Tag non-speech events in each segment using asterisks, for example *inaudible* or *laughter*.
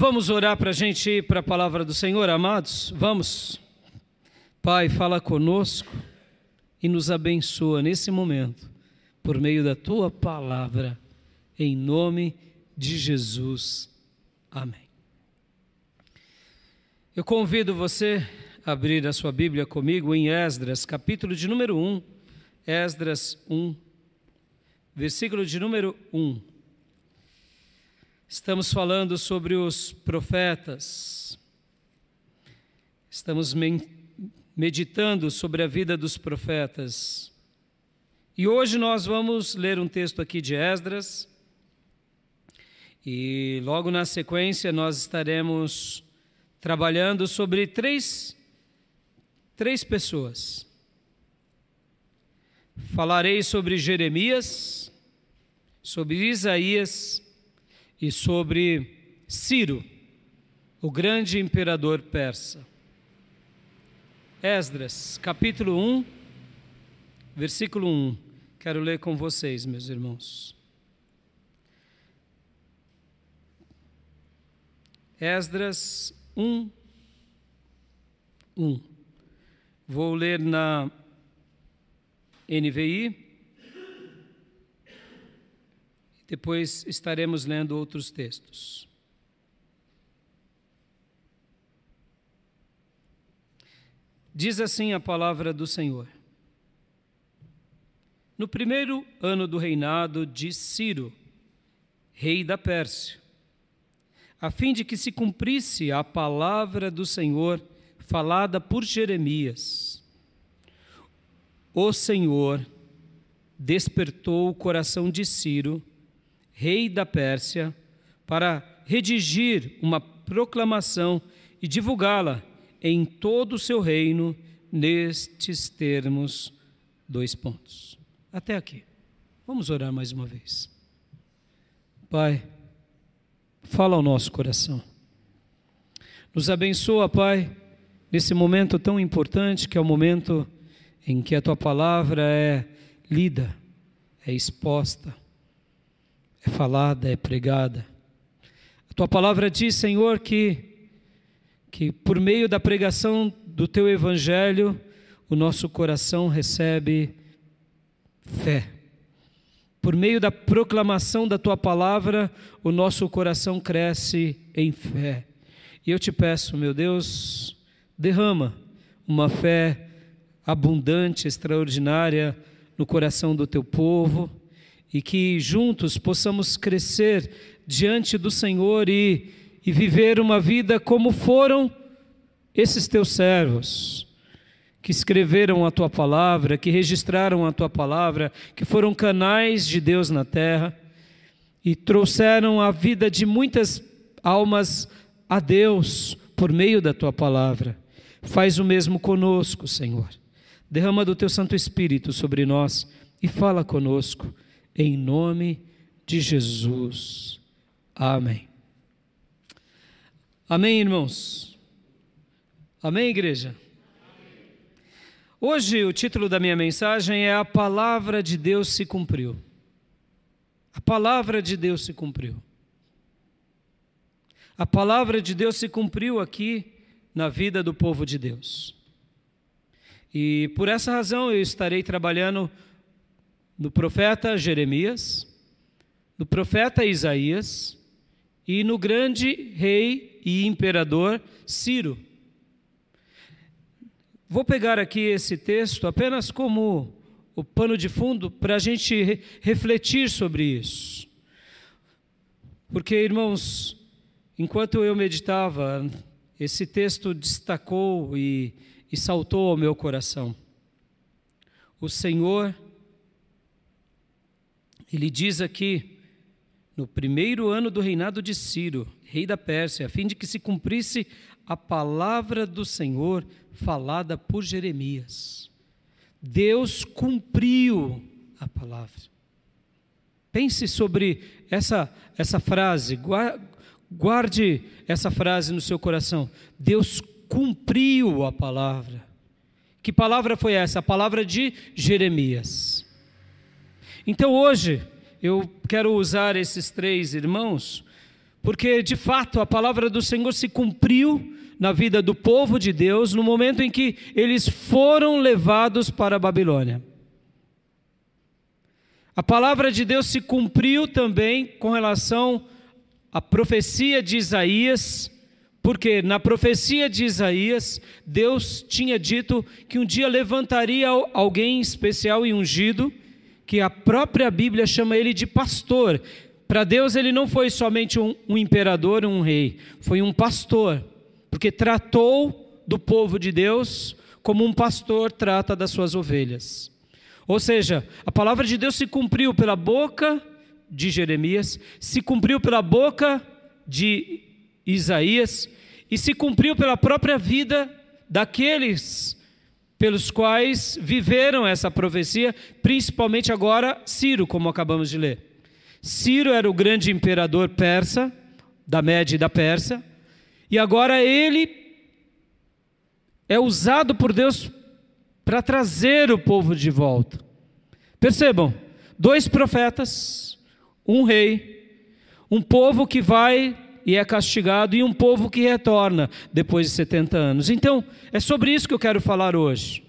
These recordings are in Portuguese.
Vamos orar para a gente ir para a palavra do Senhor, amados? Vamos. Pai, fala conosco e nos abençoa nesse momento, por meio da tua palavra, em nome de Jesus. Amém. Eu convido você a abrir a sua Bíblia comigo em Esdras, capítulo de número 1. Esdras 1, versículo de número 1. Estamos falando sobre os profetas. Estamos meditando sobre a vida dos profetas. E hoje nós vamos ler um texto aqui de Esdras. E logo na sequência nós estaremos trabalhando sobre três, três pessoas. Falarei sobre Jeremias, sobre Isaías e sobre Ciro, o grande imperador persa. Esdras, capítulo 1, versículo 1. Quero ler com vocês, meus irmãos. Esdras 1, 1. Vou ler na NVI Depois estaremos lendo outros textos. Diz assim a palavra do Senhor. No primeiro ano do reinado de Ciro, rei da Pérsia, a fim de que se cumprisse a palavra do Senhor falada por Jeremias, o Senhor despertou o coração de Ciro rei da Pérsia, para redigir uma proclamação e divulgá-la em todo o seu reino nestes termos. Dois pontos. Até aqui. Vamos orar mais uma vez. Pai, fala ao nosso coração. Nos abençoa, Pai, nesse momento tão importante que é o momento em que a tua palavra é lida, é exposta é falada, é pregada. A tua palavra diz, Senhor, que, que por meio da pregação do teu evangelho, o nosso coração recebe fé. Por meio da proclamação da tua palavra, o nosso coração cresce em fé. E eu te peço, meu Deus, derrama uma fé abundante, extraordinária no coração do teu povo e que juntos possamos crescer diante do Senhor e, e viver uma vida como foram esses teus servos, que escreveram a tua palavra, que registraram a tua palavra, que foram canais de Deus na terra e trouxeram a vida de muitas almas a Deus por meio da tua palavra. Faz o mesmo conosco, Senhor. Derrama do teu Santo Espírito sobre nós e fala conosco em nome de Jesus. Amém. Amém, irmãos? Amém, igreja? Hoje o título da minha mensagem é A Palavra de Deus se cumpriu. A palavra de Deus se cumpriu. A palavra de Deus se cumpriu aqui na vida do povo de Deus. E por essa razão eu estarei trabalhando no profeta Jeremias, no profeta Isaías e no grande rei e imperador Ciro. Vou pegar aqui esse texto apenas como o pano de fundo para a gente refletir sobre isso. Porque, irmãos, enquanto eu meditava, esse texto destacou e, e saltou ao meu coração. O Senhor ele diz aqui, no primeiro ano do reinado de Ciro, rei da Pérsia, a fim de que se cumprisse a palavra do Senhor falada por Jeremias. Deus cumpriu a palavra. Pense sobre essa, essa frase, guarde essa frase no seu coração. Deus cumpriu a palavra. Que palavra foi essa? A palavra de Jeremias. Então hoje eu quero usar esses três irmãos porque de fato a palavra do Senhor se cumpriu na vida do povo de Deus no momento em que eles foram levados para a Babilônia. A palavra de Deus se cumpriu também com relação à profecia de Isaías, porque na profecia de Isaías, Deus tinha dito que um dia levantaria alguém especial e ungido, que a própria Bíblia chama ele de pastor. Para Deus, ele não foi somente um, um imperador, um rei, foi um pastor, porque tratou do povo de Deus como um pastor trata das suas ovelhas. Ou seja, a palavra de Deus se cumpriu pela boca de Jeremias, se cumpriu pela boca de Isaías e se cumpriu pela própria vida daqueles pelos quais viveram essa profecia, principalmente agora Ciro, como acabamos de ler. Ciro era o grande imperador persa, da Média e da Pérsia, e agora ele é usado por Deus para trazer o povo de volta. Percebam, dois profetas, um rei, um povo que vai e é castigado e um povo que retorna depois de 70 anos. Então, é sobre isso que eu quero falar hoje.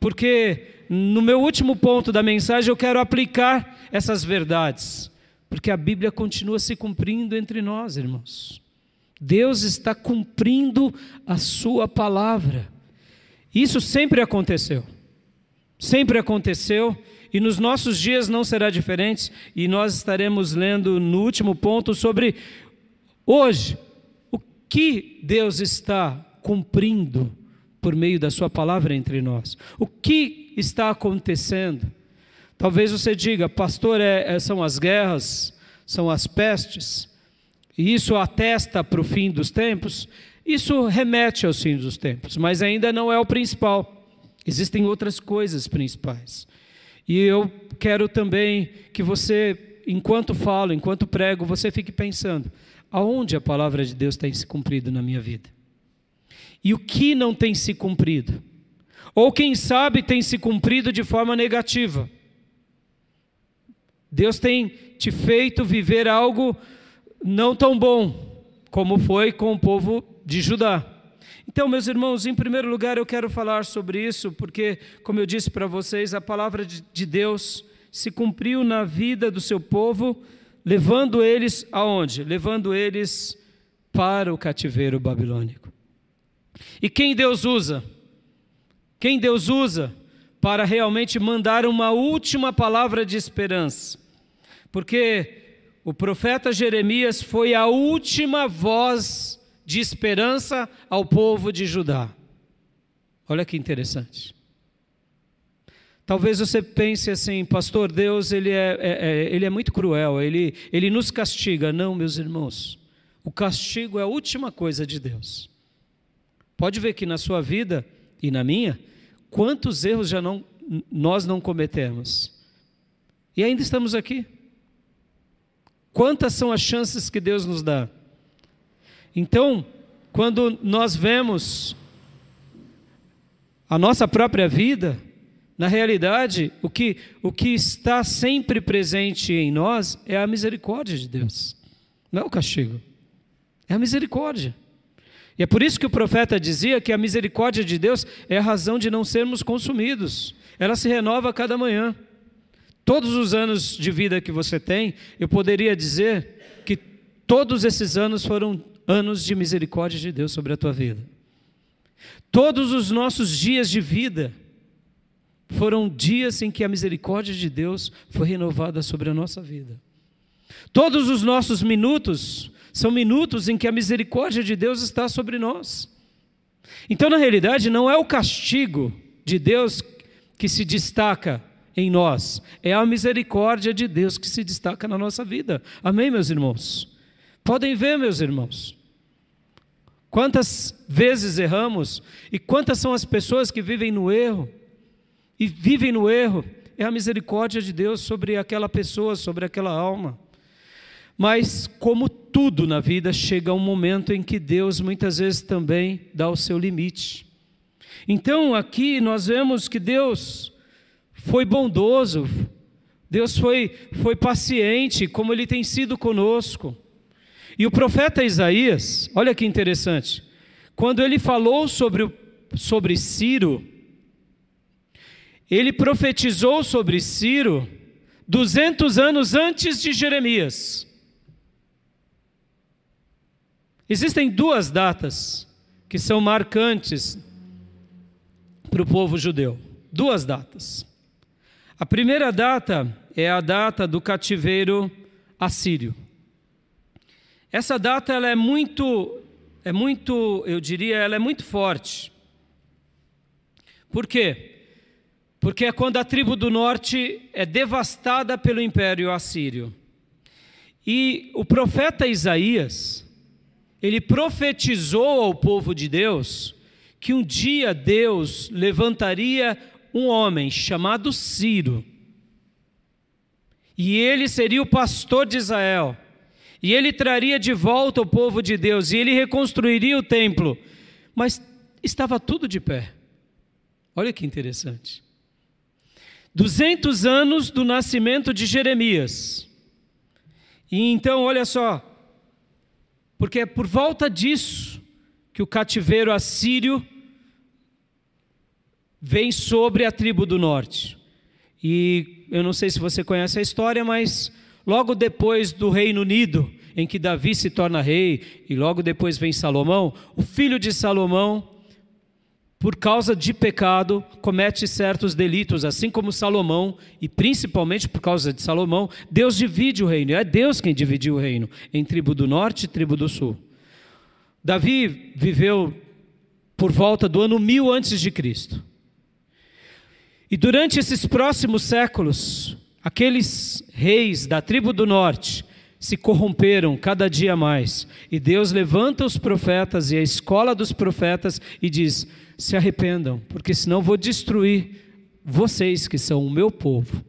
Porque no meu último ponto da mensagem eu quero aplicar essas verdades, porque a Bíblia continua se cumprindo entre nós, irmãos. Deus está cumprindo a sua palavra. Isso sempre aconteceu. Sempre aconteceu e nos nossos dias não será diferente, e nós estaremos lendo no último ponto sobre hoje o que Deus está cumprindo por meio da Sua palavra entre nós. O que está acontecendo? Talvez você diga, pastor, é, é, são as guerras, são as pestes, e isso atesta para o fim dos tempos. Isso remete aos fins dos tempos, mas ainda não é o principal. Existem outras coisas principais. E eu quero também que você, enquanto falo, enquanto prego, você fique pensando: aonde a palavra de Deus tem se cumprido na minha vida? E o que não tem se cumprido? Ou quem sabe tem se cumprido de forma negativa? Deus tem te feito viver algo não tão bom, como foi com o povo de Judá. Então, meus irmãos, em primeiro lugar eu quero falar sobre isso, porque, como eu disse para vocês, a palavra de Deus se cumpriu na vida do seu povo, levando eles aonde? Levando eles para o cativeiro babilônico. E quem Deus usa? Quem Deus usa para realmente mandar uma última palavra de esperança? Porque o profeta Jeremias foi a última voz de esperança ao povo de Judá. Olha que interessante. Talvez você pense assim, pastor, Deus ele é, é, é, ele é muito cruel, ele, ele nos castiga. Não, meus irmãos, o castigo é a última coisa de Deus. Pode ver que na sua vida e na minha, quantos erros já não, nós não cometemos. E ainda estamos aqui. Quantas são as chances que Deus nos dá? Então, quando nós vemos a nossa própria vida, na realidade, o que, o que está sempre presente em nós é a misericórdia de Deus, não é o castigo, é a misericórdia. E é por isso que o profeta dizia que a misericórdia de Deus é a razão de não sermos consumidos, ela se renova a cada manhã. Todos os anos de vida que você tem, eu poderia dizer que todos esses anos foram anos de misericórdia de Deus sobre a tua vida. Todos os nossos dias de vida foram dias em que a misericórdia de Deus foi renovada sobre a nossa vida. Todos os nossos minutos são minutos em que a misericórdia de Deus está sobre nós. Então, na realidade, não é o castigo de Deus que se destaca em nós, é a misericórdia de Deus que se destaca na nossa vida. Amém, meus irmãos? Podem ver, meus irmãos, quantas vezes erramos e quantas são as pessoas que vivem no erro e vivem no erro. É a misericórdia de Deus sobre aquela pessoa, sobre aquela alma. Mas, como tudo na vida, chega um momento em que Deus muitas vezes também dá o seu limite. Então, aqui nós vemos que Deus foi bondoso, Deus foi, foi paciente, como Ele tem sido conosco. E o profeta Isaías, olha que interessante, quando ele falou sobre, sobre Ciro, ele profetizou sobre Ciro 200 anos antes de Jeremias. Existem duas datas que são marcantes para o povo judeu. Duas datas. A primeira data é a data do cativeiro assírio. Essa data ela é muito, é muito, eu diria, ela é muito forte. Por quê? Porque é quando a tribo do norte é devastada pelo império assírio. E o profeta Isaías, ele profetizou ao povo de Deus que um dia Deus levantaria um homem chamado Ciro. E ele seria o pastor de Israel. E ele traria de volta o povo de Deus. E ele reconstruiria o templo. Mas estava tudo de pé. Olha que interessante. 200 anos do nascimento de Jeremias. E então, olha só, porque é por volta disso que o cativeiro assírio vem sobre a tribo do norte. E eu não sei se você conhece a história, mas logo depois do Reino Unido, em que Davi se torna rei, e logo depois vem Salomão, o filho de Salomão por causa de pecado, comete certos delitos, assim como Salomão, e principalmente por causa de Salomão, Deus divide o reino. É Deus quem dividiu o reino em tribo do norte e tribo do sul. Davi viveu por volta do ano mil antes de Cristo. E durante esses próximos séculos, aqueles reis da tribo do norte se corromperam cada dia mais. E Deus levanta os profetas e a escola dos profetas e diz: se arrependam, porque senão vou destruir vocês que são o meu povo.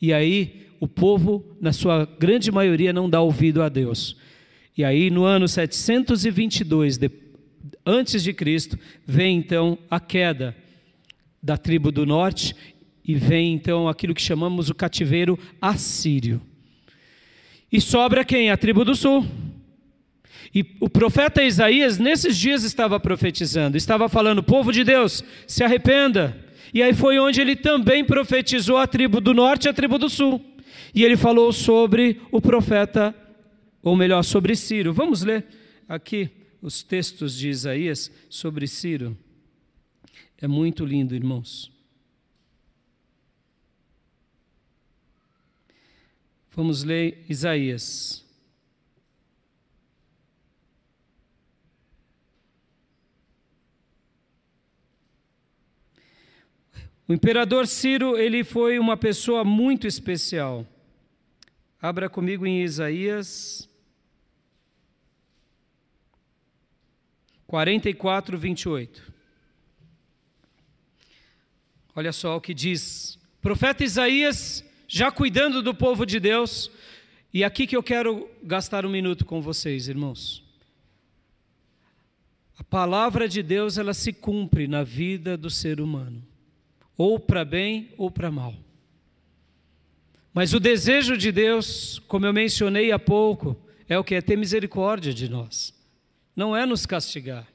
E aí o povo, na sua grande maioria, não dá ouvido a Deus. E aí no ano 722 de, antes de Cristo, vem então a queda da tribo do norte e vem então aquilo que chamamos o cativeiro assírio. E sobra quem? A tribo do sul. E o profeta Isaías, nesses dias, estava profetizando, estava falando: povo de Deus, se arrependa. E aí foi onde ele também profetizou a tribo do norte e a tribo do sul. E ele falou sobre o profeta, ou melhor, sobre Ciro. Vamos ler aqui os textos de Isaías sobre Ciro. É muito lindo, irmãos. Vamos ler Isaías. O imperador Ciro, ele foi uma pessoa muito especial. Abra comigo em Isaías 44, 28. Olha só o que diz. Profeta Isaías já cuidando do povo de Deus. E aqui que eu quero gastar um minuto com vocês, irmãos. A palavra de Deus, ela se cumpre na vida do ser humano, ou para bem ou para mal. Mas o desejo de Deus, como eu mencionei há pouco, é o que? É ter misericórdia de nós, não é nos castigar.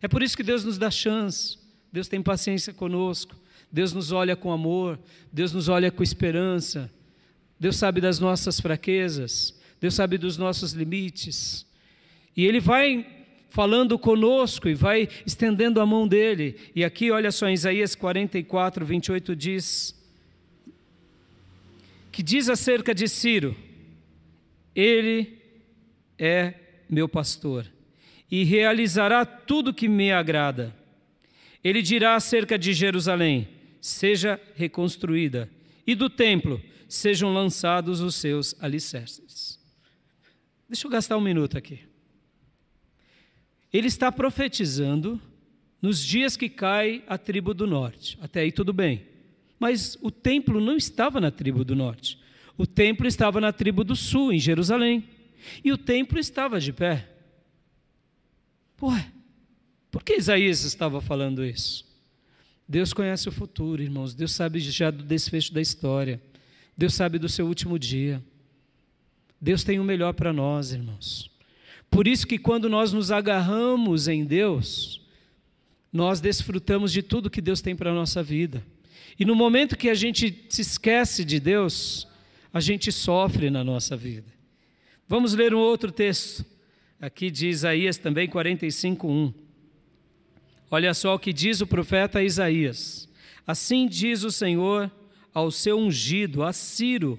É por isso que Deus nos dá chance, Deus tem paciência conosco, Deus nos olha com amor, Deus nos olha com esperança, Deus sabe das nossas fraquezas, Deus sabe dos nossos limites. E Ele vai falando conosco e vai estendendo a mão dele. E aqui, olha só, Isaías 44, 28 diz: que diz acerca de Ciro: Ele é meu pastor e realizará tudo que me agrada. Ele dirá acerca de Jerusalém: seja reconstruída, e do templo sejam lançados os seus alicerces. Deixa eu gastar um minuto aqui. Ele está profetizando nos dias que cai a tribo do norte. Até aí tudo bem. Mas o templo não estava na tribo do norte. O templo estava na tribo do sul, em Jerusalém. E o templo estava de pé. Ué, por que Isaías estava falando isso? Deus conhece o futuro, irmãos. Deus sabe já do desfecho da história. Deus sabe do seu último dia. Deus tem o melhor para nós, irmãos. Por isso que quando nós nos agarramos em Deus, nós desfrutamos de tudo que Deus tem para a nossa vida. E no momento que a gente se esquece de Deus, a gente sofre na nossa vida. Vamos ler um outro texto, aqui de Isaías também, 45:1. Olha só o que diz o profeta Isaías. Assim diz o Senhor ao seu ungido, a Ciro,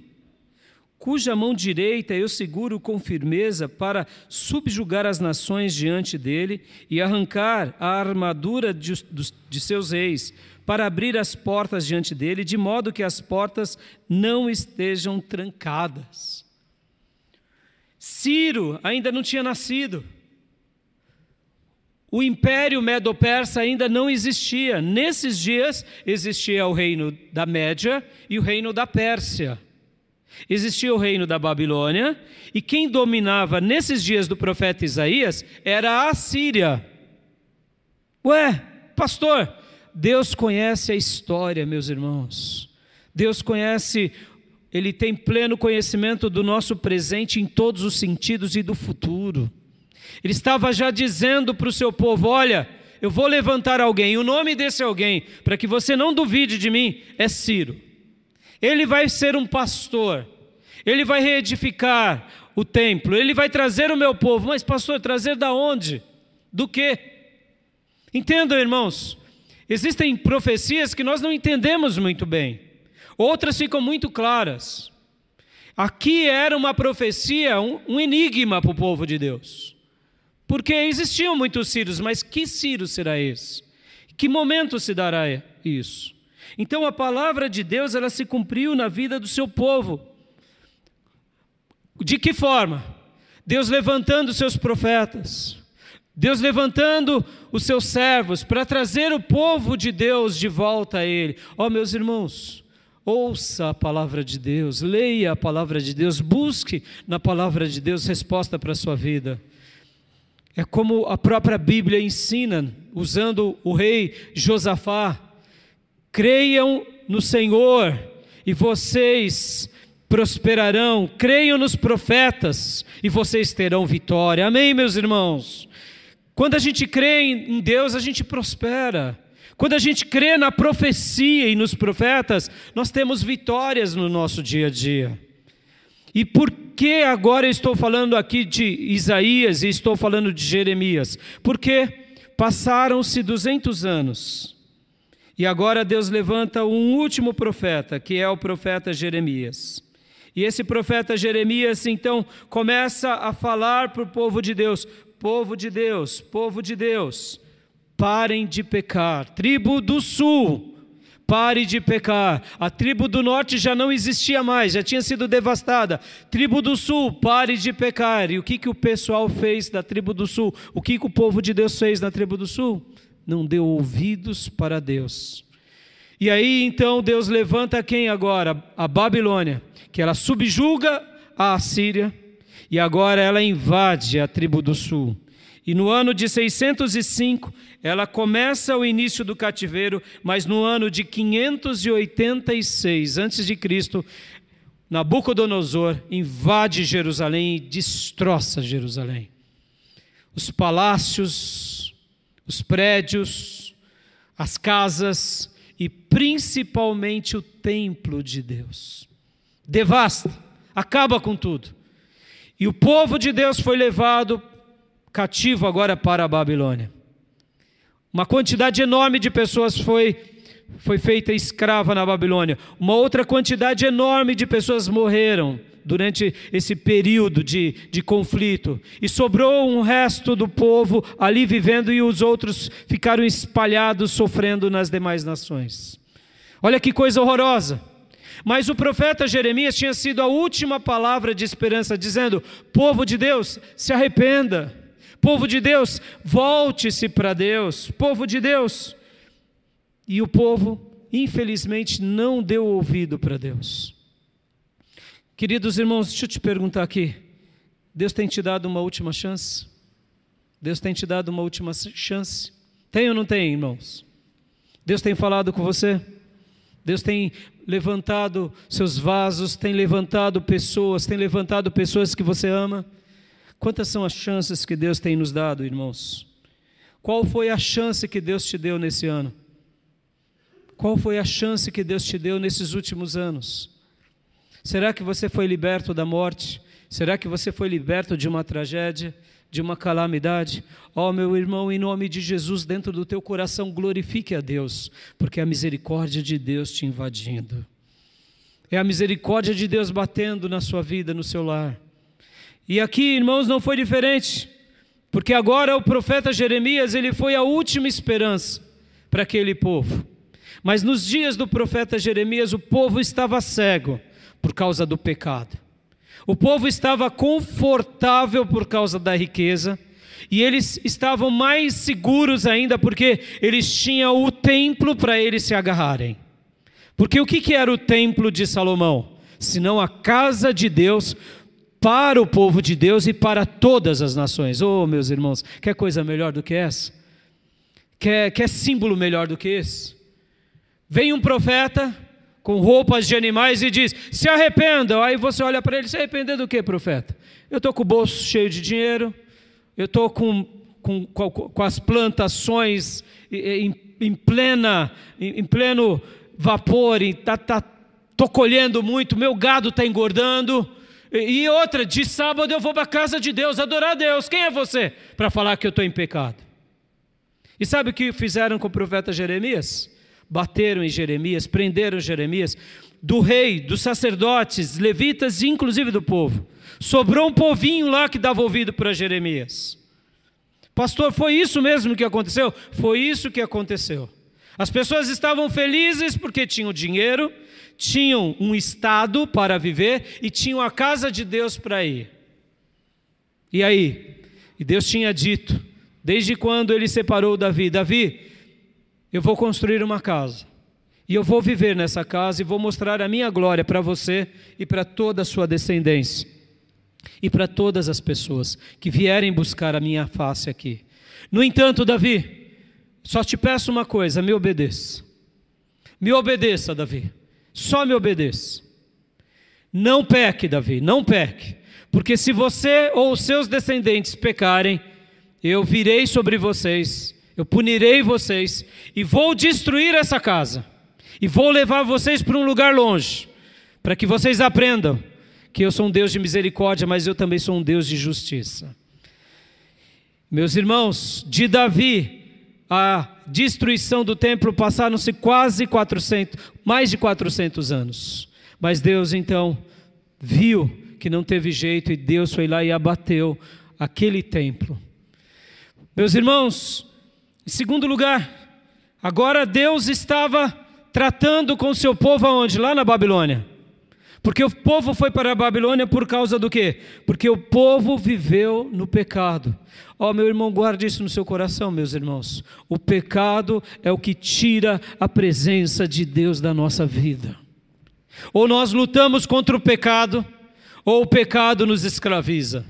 cuja mão direita eu seguro com firmeza para subjugar as nações diante dele e arrancar a armadura de, de seus reis, para abrir as portas diante dele, de modo que as portas não estejam trancadas. Ciro ainda não tinha nascido. O império medo-persa ainda não existia. Nesses dias existia o reino da Média e o reino da Pérsia. Existia o reino da Babilônia, e quem dominava nesses dias do profeta Isaías era a Síria. Ué, pastor, Deus conhece a história, meus irmãos. Deus conhece, Ele tem pleno conhecimento do nosso presente em todos os sentidos e do futuro. Ele estava já dizendo para o seu povo: Olha, eu vou levantar alguém, o nome desse alguém, para que você não duvide de mim, é Ciro. Ele vai ser um pastor, ele vai reedificar o templo, ele vai trazer o meu povo. Mas, pastor, trazer da onde? Do que? Entendam, irmãos, Existem profecias que nós não entendemos muito bem, outras ficam muito claras. Aqui era uma profecia, um, um enigma para o povo de Deus, porque existiam muitos Círios, mas que Ciro será esse? Que momento se dará isso? Então a palavra de Deus ela se cumpriu na vida do seu povo. De que forma? Deus levantando seus profetas, Deus levantando os seus servos para trazer o povo de Deus de volta a Ele. Ó oh, meus irmãos, ouça a palavra de Deus, leia a palavra de Deus, busque na palavra de Deus resposta para a sua vida. É como a própria Bíblia ensina, usando o rei Josafá: creiam no Senhor e vocês prosperarão, creiam nos profetas e vocês terão vitória. Amém, meus irmãos? Quando a gente crê em Deus, a gente prospera. Quando a gente crê na profecia e nos profetas, nós temos vitórias no nosso dia a dia. E por que agora eu estou falando aqui de Isaías e estou falando de Jeremias? Porque passaram-se 200 anos. E agora Deus levanta um último profeta, que é o profeta Jeremias. E esse profeta Jeremias, então, começa a falar para o povo de Deus: Povo de Deus, povo de Deus, parem de pecar. Tribo do sul, pare de pecar. A tribo do norte já não existia mais, já tinha sido devastada. Tribo do sul, pare de pecar. E o que, que o pessoal fez da tribo do sul? O que, que o povo de Deus fez na tribo do sul? Não deu ouvidos para Deus. E aí então Deus levanta quem agora? A Babilônia, que ela subjuga a Assíria e agora ela invade a tribo do sul. E no ano de 605, ela começa o início do cativeiro, mas no ano de 586 a.C., Nabucodonosor invade Jerusalém e destroça Jerusalém. Os palácios, os prédios, as casas e principalmente o templo de Deus. Devasta, acaba com tudo. E o povo de Deus foi levado cativo agora para a Babilônia. Uma quantidade enorme de pessoas foi, foi feita escrava na Babilônia. Uma outra quantidade enorme de pessoas morreram durante esse período de, de conflito. E sobrou um resto do povo ali vivendo e os outros ficaram espalhados, sofrendo nas demais nações. Olha que coisa horrorosa. Mas o profeta Jeremias tinha sido a última palavra de esperança, dizendo: Povo de Deus, se arrependa. Povo de Deus, volte-se para Deus. Povo de Deus. E o povo, infelizmente, não deu ouvido para Deus. Queridos irmãos, deixa eu te perguntar aqui: Deus tem te dado uma última chance? Deus tem te dado uma última chance? Tem ou não tem, irmãos? Deus tem falado com você? Deus tem levantado seus vasos, tem levantado pessoas, tem levantado pessoas que você ama. Quantas são as chances que Deus tem nos dado, irmãos? Qual foi a chance que Deus te deu nesse ano? Qual foi a chance que Deus te deu nesses últimos anos? Será que você foi liberto da morte? Será que você foi liberto de uma tragédia, de uma calamidade? Ó oh, meu irmão, em nome de Jesus, dentro do teu coração, glorifique a Deus, porque é a misericórdia de Deus te invadindo. É a misericórdia de Deus batendo na sua vida, no seu lar. E aqui, irmãos, não foi diferente, porque agora o profeta Jeremias, ele foi a última esperança para aquele povo. Mas nos dias do profeta Jeremias, o povo estava cego por causa do pecado. O povo estava confortável por causa da riqueza, e eles estavam mais seguros ainda porque eles tinham o templo para eles se agarrarem. Porque o que era o templo de Salomão? Senão a casa de Deus para o povo de Deus e para todas as nações. Oh, meus irmãos, quer coisa melhor do que essa? Quer, quer símbolo melhor do que esse? Vem um profeta com roupas de animais e diz: se arrependam. Aí você olha para ele: se arrepender do que, profeta? Eu estou com o bolso cheio de dinheiro, eu estou com, com, com, as plantações em, em, plena, em, em pleno vapor, estou tá, tá, colhendo muito, meu gado está engordando. E outra, de sábado eu vou para a casa de Deus, adorar a Deus. Quem é você para falar que eu estou em pecado? E sabe o que fizeram com o profeta Jeremias? Bateram em Jeremias, prenderam Jeremias, do rei, dos sacerdotes, levitas e inclusive do povo. Sobrou um povinho lá que dava ouvido para Jeremias. Pastor, foi isso mesmo que aconteceu? Foi isso que aconteceu. As pessoas estavam felizes porque tinham dinheiro, tinham um estado para viver e tinham a casa de Deus para ir. E aí? E Deus tinha dito, desde quando ele separou Davi: Davi, eu vou construir uma casa. E eu vou viver nessa casa e vou mostrar a minha glória para você e para toda a sua descendência. E para todas as pessoas que vierem buscar a minha face aqui. No entanto, Davi, só te peço uma coisa: me obedeça. Me obedeça, Davi. Só me obedeça. Não peque, Davi, não peque. Porque se você ou os seus descendentes pecarem, eu virei sobre vocês eu punirei vocês e vou destruir essa casa, e vou levar vocês para um lugar longe, para que vocês aprendam que eu sou um Deus de misericórdia, mas eu também sou um Deus de justiça. Meus irmãos, de Davi, a destruição do templo passaram-se quase 400, mais de 400 anos. Mas Deus então viu que não teve jeito e Deus foi lá e abateu aquele templo. Meus irmãos, em segundo lugar, agora Deus estava tratando com o seu povo aonde? Lá na Babilônia. Porque o povo foi para a Babilônia por causa do quê? Porque o povo viveu no pecado. Ó, oh, meu irmão, guarde isso no seu coração, meus irmãos. O pecado é o que tira a presença de Deus da nossa vida. Ou nós lutamos contra o pecado, ou o pecado nos escraviza.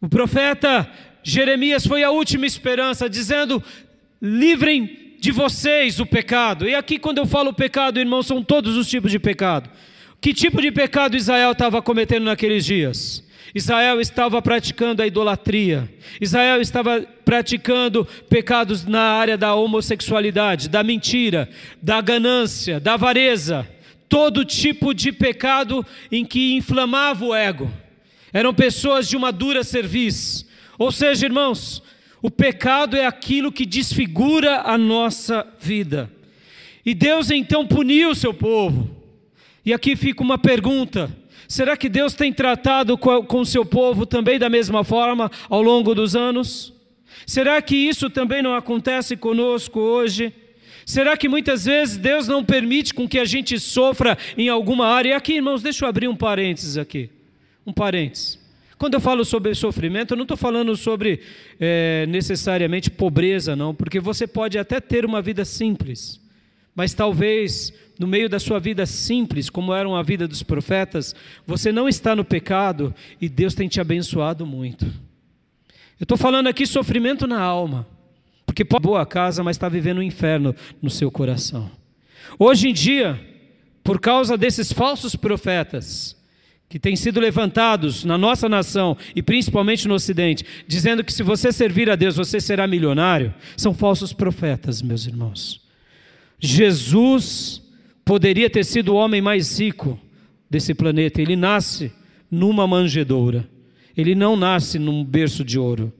O profeta Jeremias foi a última esperança, dizendo: livrem de vocês o pecado. E aqui, quando eu falo pecado, irmão, são todos os tipos de pecado. Que tipo de pecado Israel estava cometendo naqueles dias? Israel estava praticando a idolatria, Israel estava praticando pecados na área da homossexualidade, da mentira, da ganância, da avareza, todo tipo de pecado em que inflamava o ego. Eram pessoas de uma dura serviço, ou seja, irmãos, o pecado é aquilo que desfigura a nossa vida. E Deus então puniu o seu povo. E aqui fica uma pergunta: será que Deus tem tratado com o seu povo também da mesma forma ao longo dos anos? Será que isso também não acontece conosco hoje? Será que muitas vezes Deus não permite com que a gente sofra em alguma área? E aqui, irmãos, deixa eu abrir um parênteses aqui. Um parênteses. Quando eu falo sobre sofrimento, eu não estou falando sobre é, necessariamente pobreza, não, porque você pode até ter uma vida simples, mas talvez no meio da sua vida simples, como era a vida dos profetas, você não está no pecado e Deus tem te abençoado muito. Eu estou falando aqui sofrimento na alma, porque pode boa casa, mas está vivendo um inferno no seu coração. Hoje em dia, por causa desses falsos profetas, que têm sido levantados na nossa nação e principalmente no Ocidente, dizendo que se você servir a Deus você será milionário, são falsos profetas, meus irmãos. Jesus poderia ter sido o homem mais rico desse planeta, ele nasce numa manjedoura, ele não nasce num berço de ouro.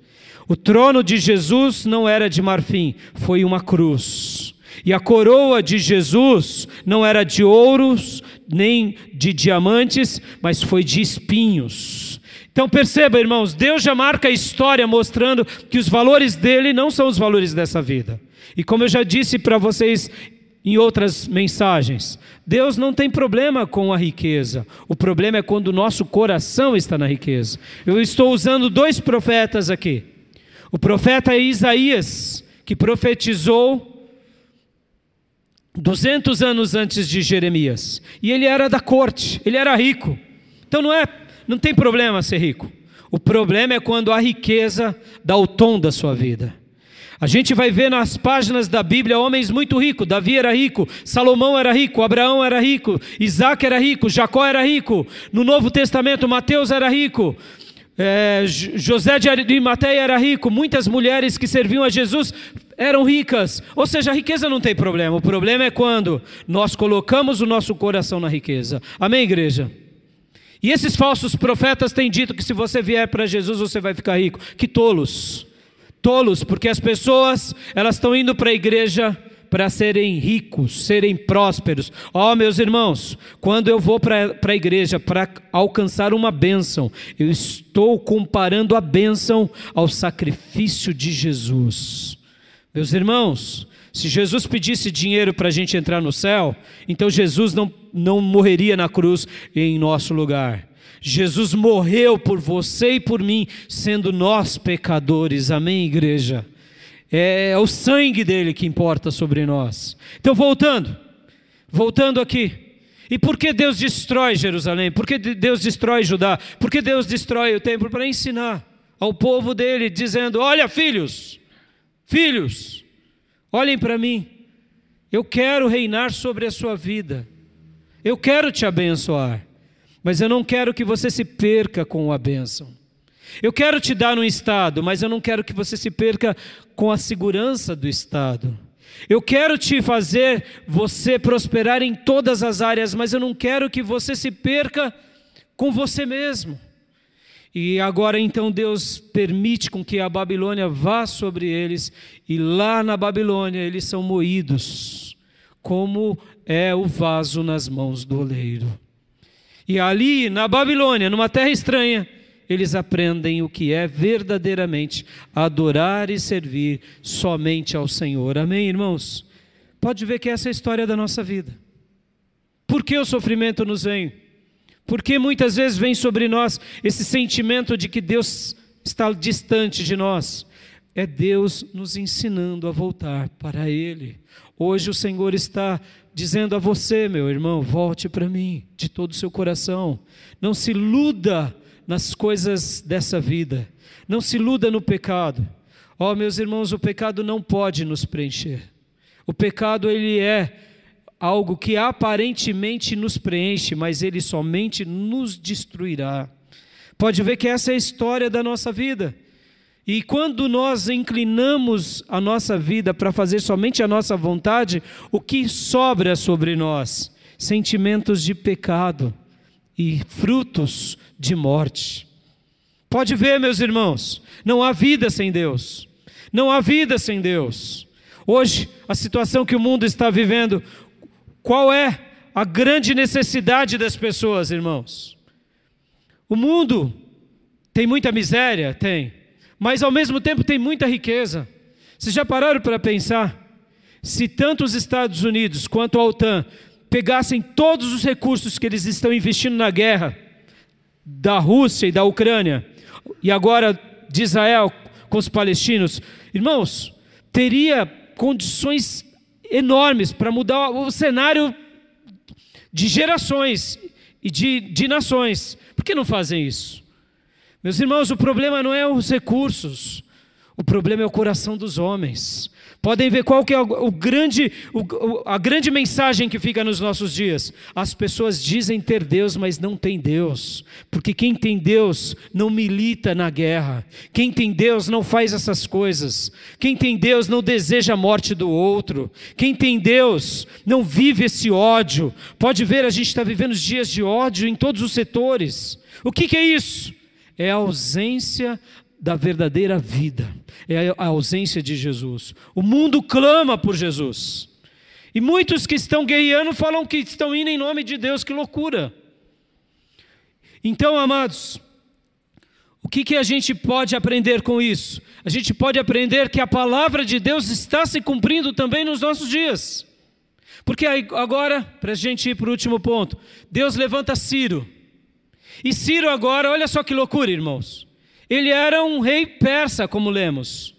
O trono de Jesus não era de marfim, foi uma cruz. E a coroa de Jesus não era de ouros, nem de diamantes, mas foi de espinhos. Então perceba, irmãos, Deus já marca a história mostrando que os valores dele não são os valores dessa vida. E como eu já disse para vocês em outras mensagens, Deus não tem problema com a riqueza. O problema é quando o nosso coração está na riqueza. Eu estou usando dois profetas aqui. O profeta Isaías, que profetizou 200 anos antes de Jeremias. E ele era da corte, ele era rico. Então não é, não tem problema ser rico. O problema é quando a riqueza dá o tom da sua vida. A gente vai ver nas páginas da Bíblia homens muito ricos. Davi era rico, Salomão era rico, Abraão era rico, Isaac era rico, Jacó era rico. No Novo Testamento, Mateus era rico. É, José de Arimateia era rico, muitas mulheres que serviam a Jesus eram ricas. Ou seja, a riqueza não tem problema. O problema é quando nós colocamos o nosso coração na riqueza. Amém, igreja? E esses falsos profetas têm dito que se você vier para Jesus você vai ficar rico. Que tolos. Tolos, porque as pessoas, elas estão indo para a igreja para serem ricos, serem prósperos. Ó, oh, meus irmãos, quando eu vou para a igreja para alcançar uma bênção, eu estou comparando a bênção ao sacrifício de Jesus. Meus irmãos, se Jesus pedisse dinheiro para a gente entrar no céu, então Jesus não, não morreria na cruz em nosso lugar. Jesus morreu por você e por mim, sendo nós pecadores. Amém, igreja? É, é o sangue dele que importa sobre nós. Então, voltando, voltando aqui. E por que Deus destrói Jerusalém? Por que Deus destrói Judá? Por que Deus destrói o templo? Para ensinar ao povo dele, dizendo: Olha, filhos, filhos, olhem para mim. Eu quero reinar sobre a sua vida. Eu quero te abençoar. Mas eu não quero que você se perca com a bênção. Eu quero te dar um estado, mas eu não quero que você se perca com a segurança do estado. Eu quero te fazer você prosperar em todas as áreas, mas eu não quero que você se perca com você mesmo. E agora então Deus permite com que a Babilônia vá sobre eles, e lá na Babilônia eles são moídos, como é o vaso nas mãos do oleiro. E ali, na Babilônia, numa terra estranha, eles aprendem o que é verdadeiramente adorar e servir somente ao Senhor. Amém, irmãos? Pode ver que essa é a história da nossa vida. Por que o sofrimento nos vem? Porque muitas vezes vem sobre nós esse sentimento de que Deus está distante de nós. É Deus nos ensinando a voltar para Ele. Hoje o Senhor está dizendo a você, meu irmão, volte para mim de todo o seu coração. Não se iluda nas coisas dessa vida. Não se iluda no pecado. Ó, oh, meus irmãos, o pecado não pode nos preencher. O pecado ele é algo que aparentemente nos preenche, mas ele somente nos destruirá. Pode ver que essa é a história da nossa vida. E quando nós inclinamos a nossa vida para fazer somente a nossa vontade, o que sobra sobre nós? Sentimentos de pecado e frutos de morte. Pode ver, meus irmãos, não há vida sem Deus. Não há vida sem Deus. Hoje, a situação que o mundo está vivendo, qual é a grande necessidade das pessoas, irmãos? O mundo tem muita miséria? Tem mas ao mesmo tempo tem muita riqueza. Vocês já pararam para pensar? Se tanto os Estados Unidos quanto a OTAN pegassem todos os recursos que eles estão investindo na guerra da Rússia e da Ucrânia, e agora de Israel com os palestinos, irmãos, teria condições enormes para mudar o cenário de gerações e de, de nações. Por que não fazem isso? Meus irmãos, o problema não é os recursos, O problema é o coração dos homens. Podem ver qual que é o grande, o, a grande mensagem que fica nos nossos dias. As pessoas dizem ter Deus, mas não tem Deus. Porque quem tem Deus não milita na guerra. Quem tem Deus não faz essas coisas. Quem tem Deus não deseja a morte do outro. Quem tem Deus não vive esse ódio. Pode ver, a gente está vivendo dias de ódio em todos os setores. O que, que é isso? É a ausência da verdadeira vida, é a ausência de Jesus. O mundo clama por Jesus. E muitos que estão guerreando falam que estão indo em nome de Deus, que loucura. Então, amados, o que, que a gente pode aprender com isso? A gente pode aprender que a palavra de Deus está se cumprindo também nos nossos dias. Porque agora, para a gente ir para o último ponto, Deus levanta Ciro. E Ciro agora, olha só que loucura, irmãos. Ele era um rei persa, como lemos.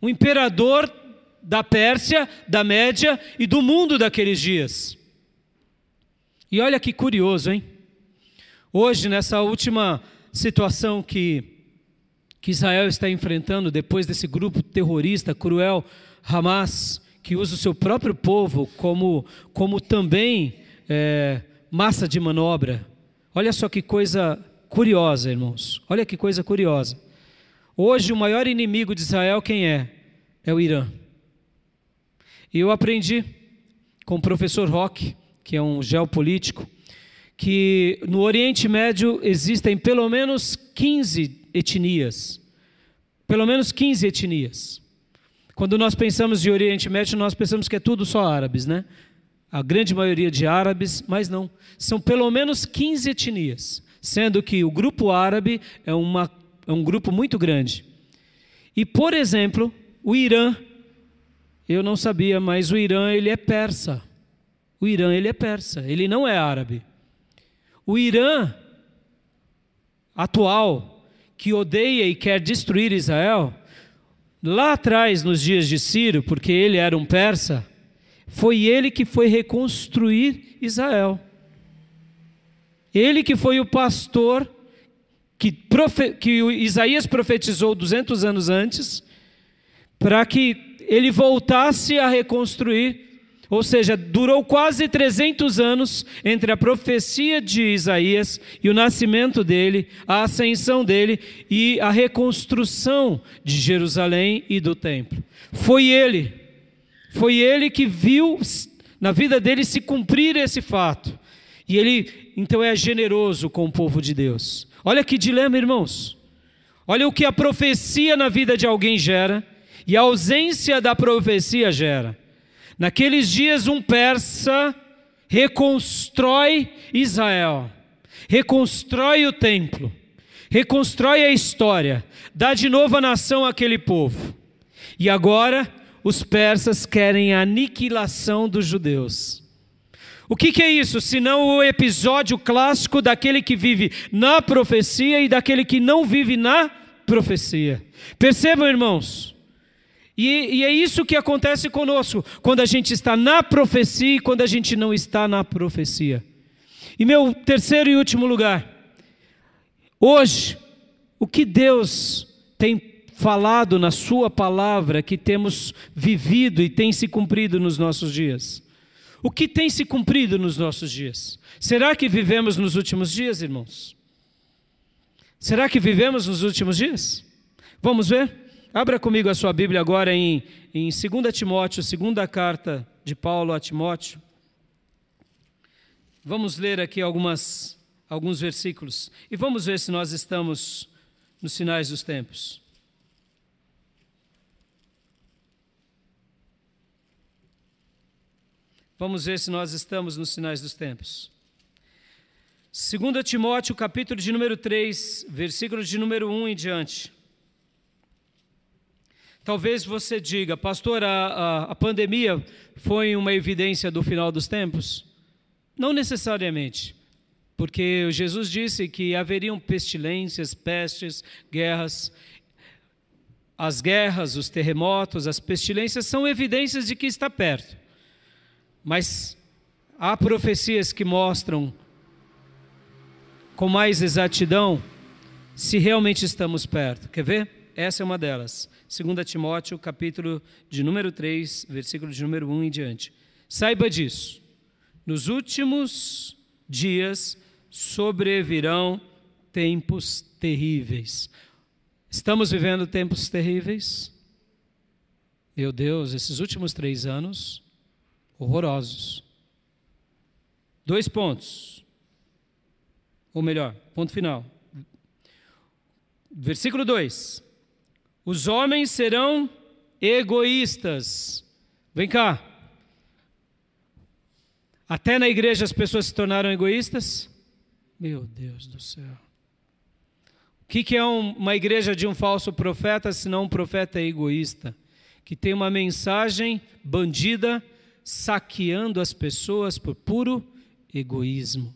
Um imperador da Pérsia, da Média e do mundo daqueles dias. E olha que curioso, hein? Hoje, nessa última situação que, que Israel está enfrentando, depois desse grupo terrorista cruel, Hamas, que usa o seu próprio povo como, como também é, massa de manobra. Olha só que coisa curiosa, irmãos. Olha que coisa curiosa. Hoje, o maior inimigo de Israel, quem é? É o Irã. E eu aprendi com o professor Rock, que é um geopolítico, que no Oriente Médio existem pelo menos 15 etnias. Pelo menos 15 etnias. Quando nós pensamos em Oriente Médio, nós pensamos que é tudo só árabes, né? A grande maioria de árabes, mas não. São pelo menos 15 etnias sendo que o grupo árabe é, uma, é um grupo muito grande. E, por exemplo, o Irã, eu não sabia, mas o Irã ele é persa. O Irã ele é persa, ele não é árabe. O Irã atual, que odeia e quer destruir Israel, lá atrás, nos dias de Ciro, porque ele era um persa, foi ele que foi reconstruir Israel. Ele que foi o pastor que, profe, que Isaías profetizou 200 anos antes, para que ele voltasse a reconstruir ou seja, durou quase 300 anos entre a profecia de Isaías e o nascimento dele, a ascensão dele e a reconstrução de Jerusalém e do templo. Foi ele, foi ele que viu na vida dele se cumprir esse fato. E ele então é generoso com o povo de Deus. Olha que dilema, irmãos. Olha o que a profecia na vida de alguém gera e a ausência da profecia gera. Naqueles dias, um persa reconstrói Israel, reconstrói o templo, reconstrói a história, dá de novo a nação àquele povo. E agora, os persas querem a aniquilação dos judeus. O que, que, é isso? Senão o episódio clássico daquele que vive na profecia e daquele que não vive na profecia. Percebam, irmãos? E, e é isso que acontece conosco quando a gente está na profecia e quando a gente não está na profecia. E meu terceiro e último lugar, hoje, o que Deus tem falado na Sua palavra que temos vivido e tem se cumprido nos nossos dias? O que tem se cumprido nos nossos dias? Será que vivemos nos últimos dias, irmãos? Será que vivemos nos últimos dias? Vamos ver? Abra comigo a sua Bíblia agora em, em 2 Timóteo, segunda carta de Paulo a Timóteo. Vamos ler aqui algumas, alguns versículos e vamos ver se nós estamos nos finais dos tempos. Vamos ver se nós estamos nos sinais dos tempos. 2 Timóteo, capítulo de número 3, versículo de número 1 em diante. Talvez você diga, pastor, a, a, a pandemia foi uma evidência do final dos tempos? Não necessariamente, porque Jesus disse que haveriam pestilências, pestes, guerras. As guerras, os terremotos, as pestilências são evidências de que está perto. Mas há profecias que mostram com mais exatidão se realmente estamos perto. Quer ver? essa é uma delas. 2 Timóteo, capítulo de número 3, versículo de número 1 em diante. Saiba disso. Nos últimos dias sobrevirão tempos terríveis. Estamos vivendo tempos terríveis? Meu Deus, esses últimos três anos, horrorosos. Dois pontos. Ou melhor, ponto final. Versículo 2: Os homens serão egoístas. Vem cá. Até na igreja as pessoas se tornaram egoístas? Meu Deus do céu. O que, é um, uma igreja de um falso profeta, se não um profeta egoísta? Que tem uma mensagem bandida, saqueando as pessoas por puro egoísmo.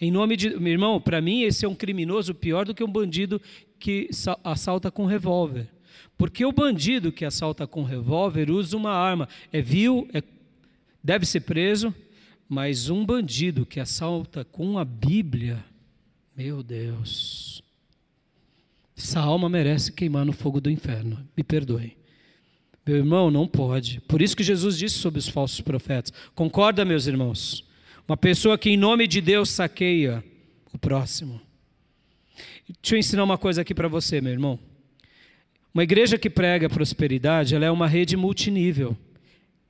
Em nome de. Meu irmão, para mim, esse é um criminoso pior do que um bandido que assalta com revólver. Porque o bandido que assalta com revólver usa uma arma. É vil, é, deve ser preso, mas um bandido que assalta com a Bíblia, meu Deus. Essa alma merece queimar no fogo do inferno. Me perdoem. Meu irmão, não pode. Por isso que Jesus disse sobre os falsos profetas. Concorda, meus irmãos? Uma pessoa que, em nome de Deus, saqueia o próximo. Deixa eu ensinar uma coisa aqui para você, meu irmão. Uma igreja que prega prosperidade, ela é uma rede multinível,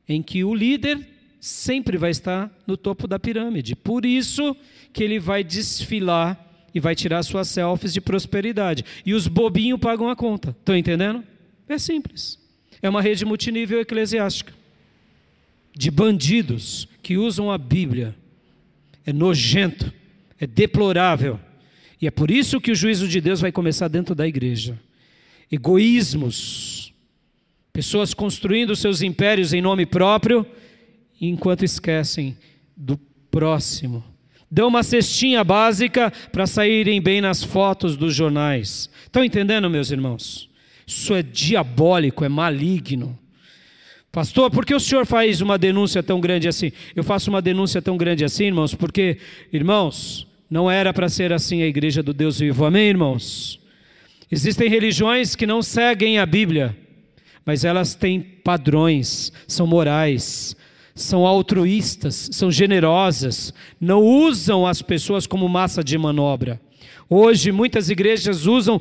em que o líder sempre vai estar no topo da pirâmide. Por isso que ele vai desfilar e vai tirar suas selfies de prosperidade. E os bobinhos pagam a conta. Estão entendendo? É simples. É uma rede multinível eclesiástica de bandidos que usam a Bíblia é nojento, é deplorável. E é por isso que o juízo de Deus vai começar dentro da igreja. Egoísmos, pessoas construindo seus impérios em nome próprio, enquanto esquecem do próximo. Dão uma cestinha básica para saírem bem nas fotos dos jornais. Estão entendendo, meus irmãos? Isso é diabólico, é maligno. Pastor, por que o senhor faz uma denúncia tão grande assim? Eu faço uma denúncia tão grande assim, irmãos, porque, irmãos, não era para ser assim a igreja do Deus vivo. Amém, irmãos? Existem religiões que não seguem a Bíblia, mas elas têm padrões, são morais, são altruístas, são generosas, não usam as pessoas como massa de manobra. Hoje, muitas igrejas usam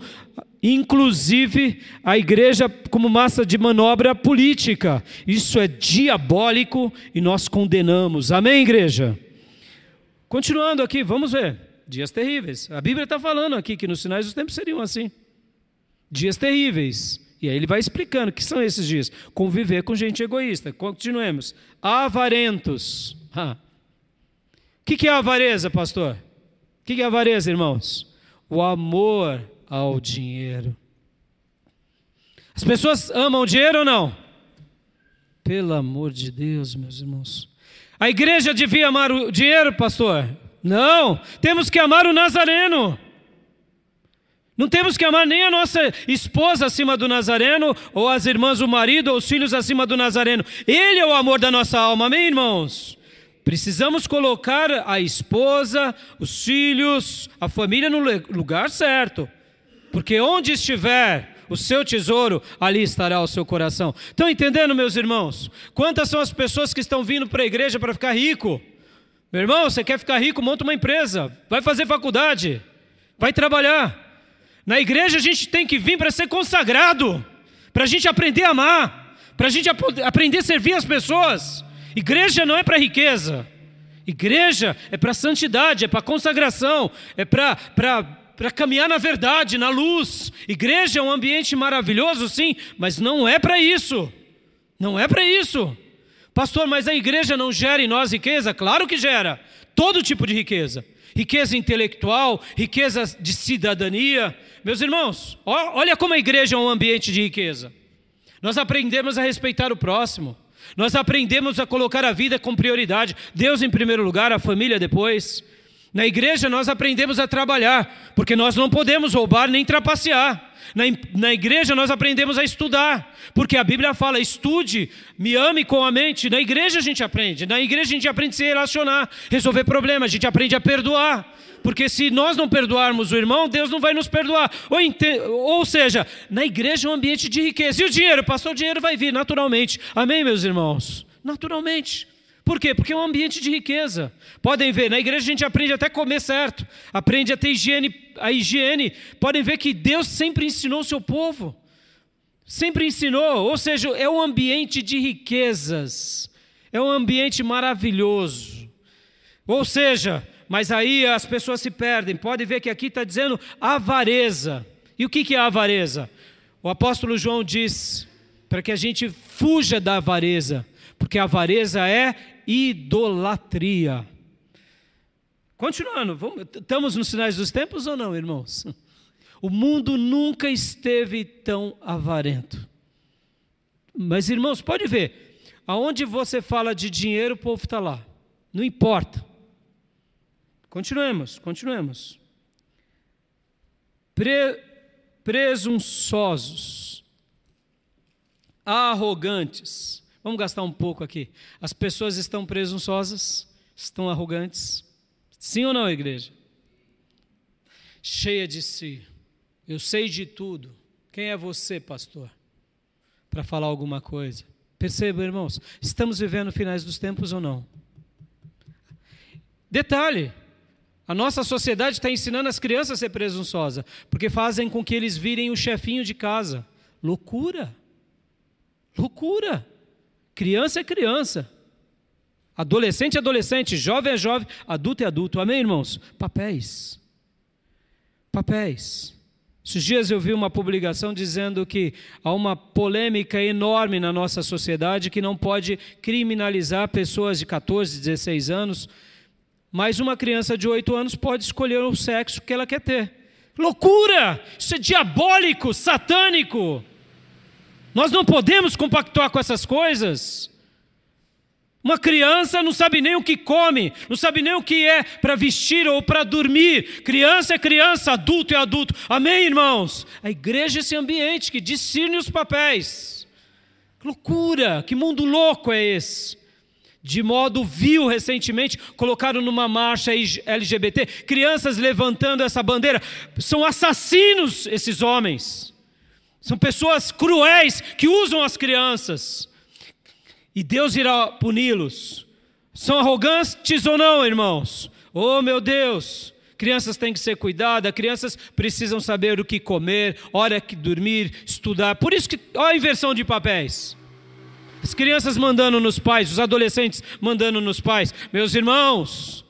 inclusive a igreja como massa de manobra política. Isso é diabólico e nós condenamos. Amém, igreja? Continuando aqui, vamos ver. Dias terríveis. A Bíblia está falando aqui que nos sinais dos tempos seriam assim. Dias terríveis. E aí ele vai explicando o que são esses dias. Conviver com gente egoísta. Continuemos. Avarentos. O que é avareza, pastor? O que é avareza, irmãos? O amor ao dinheiro. As pessoas amam dinheiro ou não? Pelo amor de Deus, meus irmãos. A igreja devia amar o dinheiro, pastor? Não, temos que amar o Nazareno. Não temos que amar nem a nossa esposa acima do Nazareno, ou as irmãs, o marido, ou os filhos acima do Nazareno. Ele é o amor da nossa alma, amém, irmãos? Precisamos colocar a esposa, os filhos, a família no lugar certo. Porque onde estiver o seu tesouro, ali estará o seu coração. Estão entendendo, meus irmãos? Quantas são as pessoas que estão vindo para a igreja para ficar rico? Meu irmão, você quer ficar rico? Monta uma empresa, vai fazer faculdade, vai trabalhar. Na igreja a gente tem que vir para ser consagrado, para a gente aprender a amar, para a gente ap aprender a servir as pessoas. Igreja não é para riqueza, igreja é para santidade, é para consagração, é para para caminhar na verdade, na luz. Igreja é um ambiente maravilhoso, sim, mas não é para isso. Não é para isso. Pastor, mas a igreja não gera em nós riqueza? Claro que gera. Todo tipo de riqueza. Riqueza intelectual, riqueza de cidadania. Meus irmãos, olha como a igreja é um ambiente de riqueza. Nós aprendemos a respeitar o próximo. Nós aprendemos a colocar a vida com prioridade. Deus em primeiro lugar, a família depois. Na igreja nós aprendemos a trabalhar, porque nós não podemos roubar nem trapacear. Na, na igreja nós aprendemos a estudar, porque a Bíblia fala: estude, me ame com a mente. Na igreja a gente aprende, na igreja a gente aprende a se relacionar, resolver problemas, a gente aprende a perdoar. Porque se nós não perdoarmos o irmão, Deus não vai nos perdoar. Ou, ou seja, na igreja é um ambiente de riqueza. E o dinheiro? Pastor, o dinheiro vai vir naturalmente. Amém, meus irmãos? Naturalmente. Por quê? Porque é um ambiente de riqueza. Podem ver, na igreja a gente aprende até comer certo, aprende a ter higiene, a higiene. Podem ver que Deus sempre ensinou o seu povo. Sempre ensinou, ou seja, é um ambiente de riquezas. É um ambiente maravilhoso. Ou seja, mas aí as pessoas se perdem. Pode ver que aqui está dizendo avareza. E o que é avareza? O apóstolo João diz para que a gente fuja da avareza, porque a avareza é idolatria. Continuando, vamos, estamos nos sinais dos tempos ou não, irmãos? O mundo nunca esteve tão avarento. Mas, irmãos, pode ver, aonde você fala de dinheiro, o povo está lá. Não importa. Continuemos, continuemos. Pre, presunçosos, arrogantes, Vamos gastar um pouco aqui. As pessoas estão presunçosas, estão arrogantes. Sim ou não, igreja? Cheia de si. Eu sei de tudo. Quem é você, pastor? Para falar alguma coisa. Perceba, irmãos, estamos vivendo finais dos tempos ou não? Detalhe: a nossa sociedade está ensinando as crianças a ser presunçosa, porque fazem com que eles virem o chefinho de casa. Loucura! Loucura! Criança é criança. Adolescente é adolescente, jovem é jovem, adulto é adulto. Amém, irmãos? Papéis. Papéis. Esses dias eu vi uma publicação dizendo que há uma polêmica enorme na nossa sociedade que não pode criminalizar pessoas de 14, 16 anos, mas uma criança de 8 anos pode escolher o sexo que ela quer ter. Loucura! Isso é diabólico, satânico. Nós não podemos compactuar com essas coisas. Uma criança não sabe nem o que come, não sabe nem o que é para vestir ou para dormir. Criança é criança, adulto é adulto. Amém, irmãos? A igreja é esse ambiente que discerne os papéis. Que loucura, que mundo louco é esse? De modo vil, recentemente, colocaram numa marcha LGBT, crianças levantando essa bandeira. São assassinos esses homens. São pessoas cruéis que usam as crianças. E Deus irá puni-los. São arrogantes ou não, irmãos? Oh, meu Deus! Crianças têm que ser cuidadas, crianças precisam saber o que comer, hora que dormir, estudar. Por isso que, olha a inversão de papéis. As crianças mandando nos pais, os adolescentes mandando nos pais. Meus irmãos,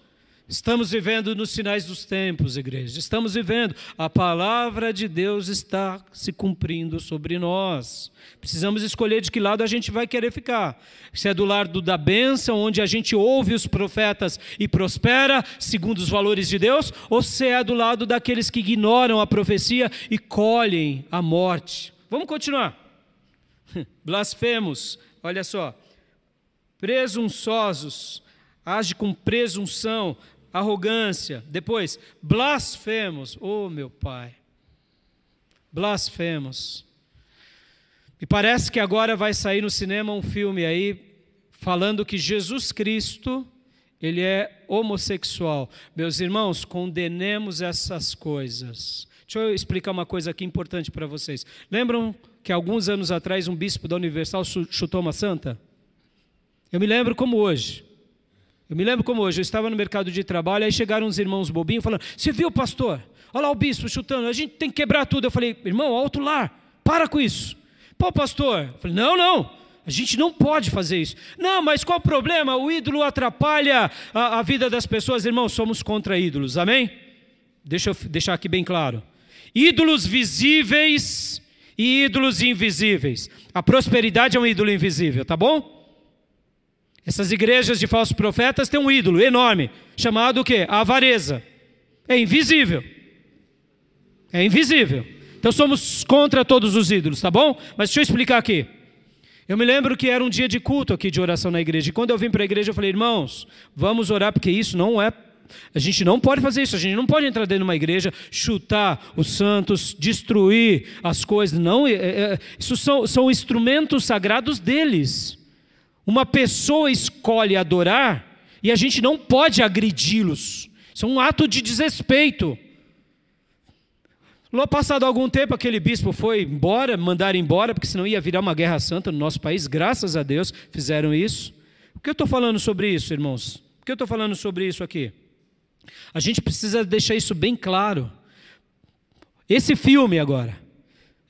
Estamos vivendo nos sinais dos tempos, igreja. Estamos vivendo. A palavra de Deus está se cumprindo sobre nós. Precisamos escolher de que lado a gente vai querer ficar. Se é do lado da bênção, onde a gente ouve os profetas e prospera, segundo os valores de Deus, ou se é do lado daqueles que ignoram a profecia e colhem a morte. Vamos continuar. *laughs* Blasfemos, olha só. Presunçosos, age com presunção, arrogância. Depois, blasfemos. Oh, meu Pai. Blasfemos. E parece que agora vai sair no cinema um filme aí falando que Jesus Cristo, ele é homossexual. Meus irmãos, condenemos essas coisas. Deixa eu explicar uma coisa aqui importante para vocês. Lembram que alguns anos atrás um bispo da Universal chutou uma santa? Eu me lembro como hoje. Eu me lembro como hoje, eu estava no mercado de trabalho, aí chegaram uns irmãos bobinhos falando: Você viu, pastor? Olha lá o bispo chutando, a gente tem que quebrar tudo. Eu falei: Irmão, alto lá, para com isso. Pô, pastor? Eu falei: Não, não. A gente não pode fazer isso. Não, mas qual o problema? O ídolo atrapalha a, a vida das pessoas. Irmãos, somos contra ídolos, amém? Deixa eu deixar aqui bem claro: ídolos visíveis e ídolos invisíveis. A prosperidade é um ídolo invisível, tá bom? Essas igrejas de falsos profetas têm um ídolo enorme, chamado o quê? A avareza. É invisível. É invisível. Então somos contra todos os ídolos, tá bom? Mas deixa eu explicar aqui. Eu me lembro que era um dia de culto aqui de oração na igreja. E quando eu vim para a igreja, eu falei, irmãos, vamos orar, porque isso não é, A gente não pode fazer isso, a gente não pode entrar dentro de uma igreja, chutar os santos, destruir as coisas. Não, é, é, isso são, são instrumentos sagrados deles. Uma pessoa escolhe adorar e a gente não pode agredi-los. Isso é um ato de desrespeito. Logo passado algum tempo, aquele bispo foi embora, mandaram embora, porque senão ia virar uma guerra santa no nosso país. Graças a Deus fizeram isso. Por que eu estou falando sobre isso, irmãos? Por que eu estou falando sobre isso aqui? A gente precisa deixar isso bem claro. Esse filme agora,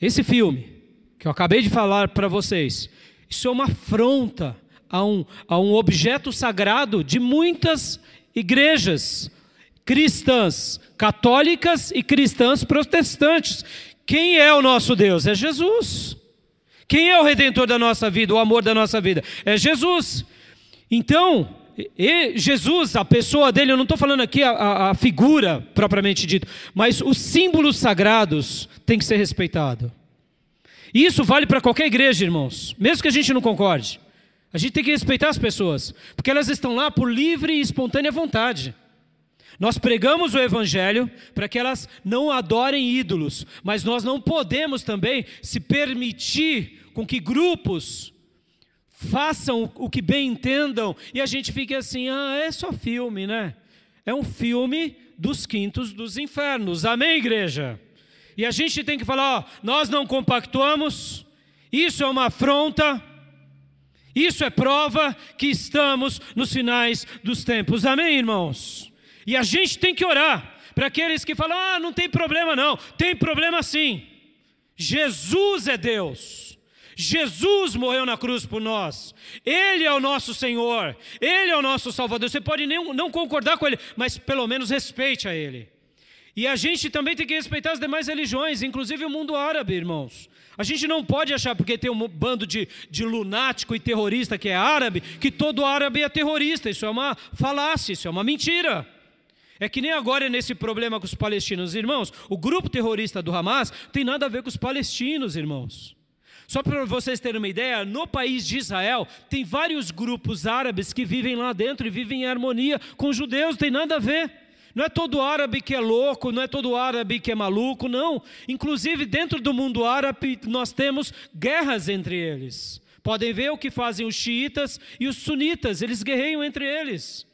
esse filme que eu acabei de falar para vocês, isso é uma afronta a um, a um objeto sagrado de muitas igrejas cristãs católicas e cristãs protestantes. Quem é o nosso Deus? É Jesus. Quem é o redentor da nossa vida, o amor da nossa vida? É Jesus. Então, Jesus, a pessoa dele, eu não estou falando aqui a, a, a, figura propriamente dita, mas os símbolos sagrados têm que ser respeitados. E isso vale para qualquer igreja, irmãos, mesmo que a gente não concorde. A gente tem que respeitar as pessoas, porque elas estão lá por livre e espontânea vontade. Nós pregamos o Evangelho para que elas não adorem ídolos, mas nós não podemos também se permitir com que grupos façam o que bem entendam e a gente fique assim: ah, é só filme, né? É um filme dos quintos dos infernos. Amém, igreja? E a gente tem que falar: ó, nós não compactuamos, isso é uma afronta. Isso é prova que estamos nos finais dos tempos. Amém, irmãos? E a gente tem que orar para aqueles que falam: ah, não tem problema não. Tem problema sim. Jesus é Deus. Jesus morreu na cruz por nós. Ele é o nosso Senhor. Ele é o nosso Salvador. Você pode nem, não concordar com Ele, mas pelo menos respeite a Ele. E a gente também tem que respeitar as demais religiões, inclusive o mundo árabe, irmãos. A gente não pode achar, porque tem um bando de, de lunático e terrorista que é árabe, que todo árabe é terrorista. Isso é uma falácia, isso é uma mentira. É que nem agora nesse problema com os palestinos, irmãos. O grupo terrorista do Hamas tem nada a ver com os palestinos, irmãos. Só para vocês terem uma ideia, no país de Israel tem vários grupos árabes que vivem lá dentro e vivem em harmonia com os judeus, tem nada a ver. Não é todo árabe que é louco, não é todo árabe que é maluco, não. Inclusive, dentro do mundo árabe, nós temos guerras entre eles. Podem ver o que fazem os xiitas e os sunitas, eles guerreiam entre eles.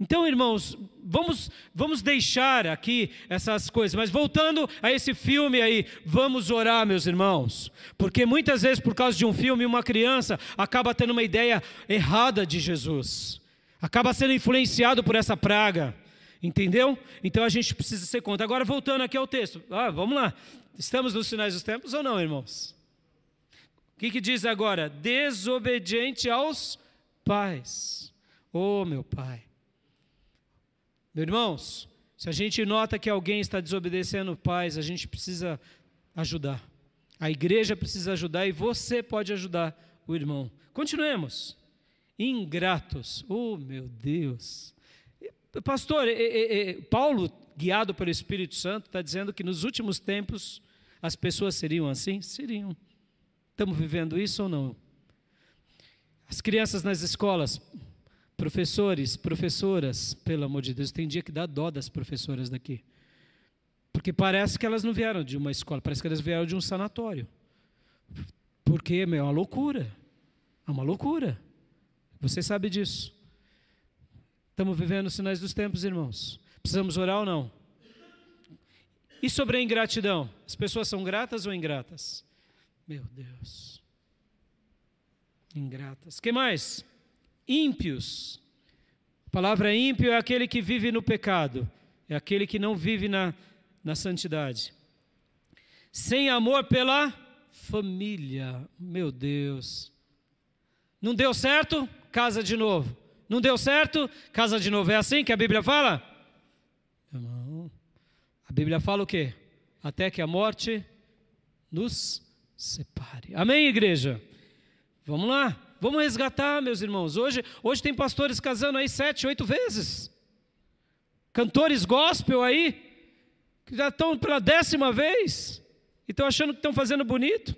Então, irmãos, vamos, vamos deixar aqui essas coisas, mas voltando a esse filme aí, vamos orar, meus irmãos, porque muitas vezes, por causa de um filme, uma criança acaba tendo uma ideia errada de Jesus, acaba sendo influenciado por essa praga, entendeu? Então a gente precisa ser contra. Agora, voltando aqui ao texto, ah, vamos lá, estamos nos finais dos tempos ou não, irmãos? O que, que diz agora? Desobediente aos pais. Oh, meu pai. Meus irmãos, se a gente nota que alguém está desobedecendo pais, a gente precisa ajudar. A igreja precisa ajudar e você pode ajudar o irmão. Continuemos. Ingratos. Oh, meu Deus. Pastor, Paulo, guiado pelo Espírito Santo, está dizendo que nos últimos tempos as pessoas seriam assim? Seriam. Estamos vivendo isso ou não? As crianças nas escolas, Professores, professoras, pelo amor de Deus, tem dia que dá dó das professoras daqui. Porque parece que elas não vieram de uma escola, parece que elas vieram de um sanatório. Porque meu, é uma loucura. É uma loucura. Você sabe disso. Estamos vivendo os sinais dos tempos, irmãos. Precisamos orar ou não? E sobre a ingratidão? As pessoas são gratas ou ingratas? Meu Deus. Ingratas. que mais? ímpios. A palavra ímpio é aquele que vive no pecado, é aquele que não vive na, na santidade. Sem amor pela família, meu Deus. Não deu certo? Casa de novo. Não deu certo? Casa de novo. É assim que a Bíblia fala? Não. A Bíblia fala o quê? Até que a morte nos separe. Amém, igreja? Vamos lá. Vamos resgatar, meus irmãos. Hoje, hoje tem pastores casando aí sete, oito vezes. Cantores gospel aí, que já estão pela décima vez e estão achando que estão fazendo bonito.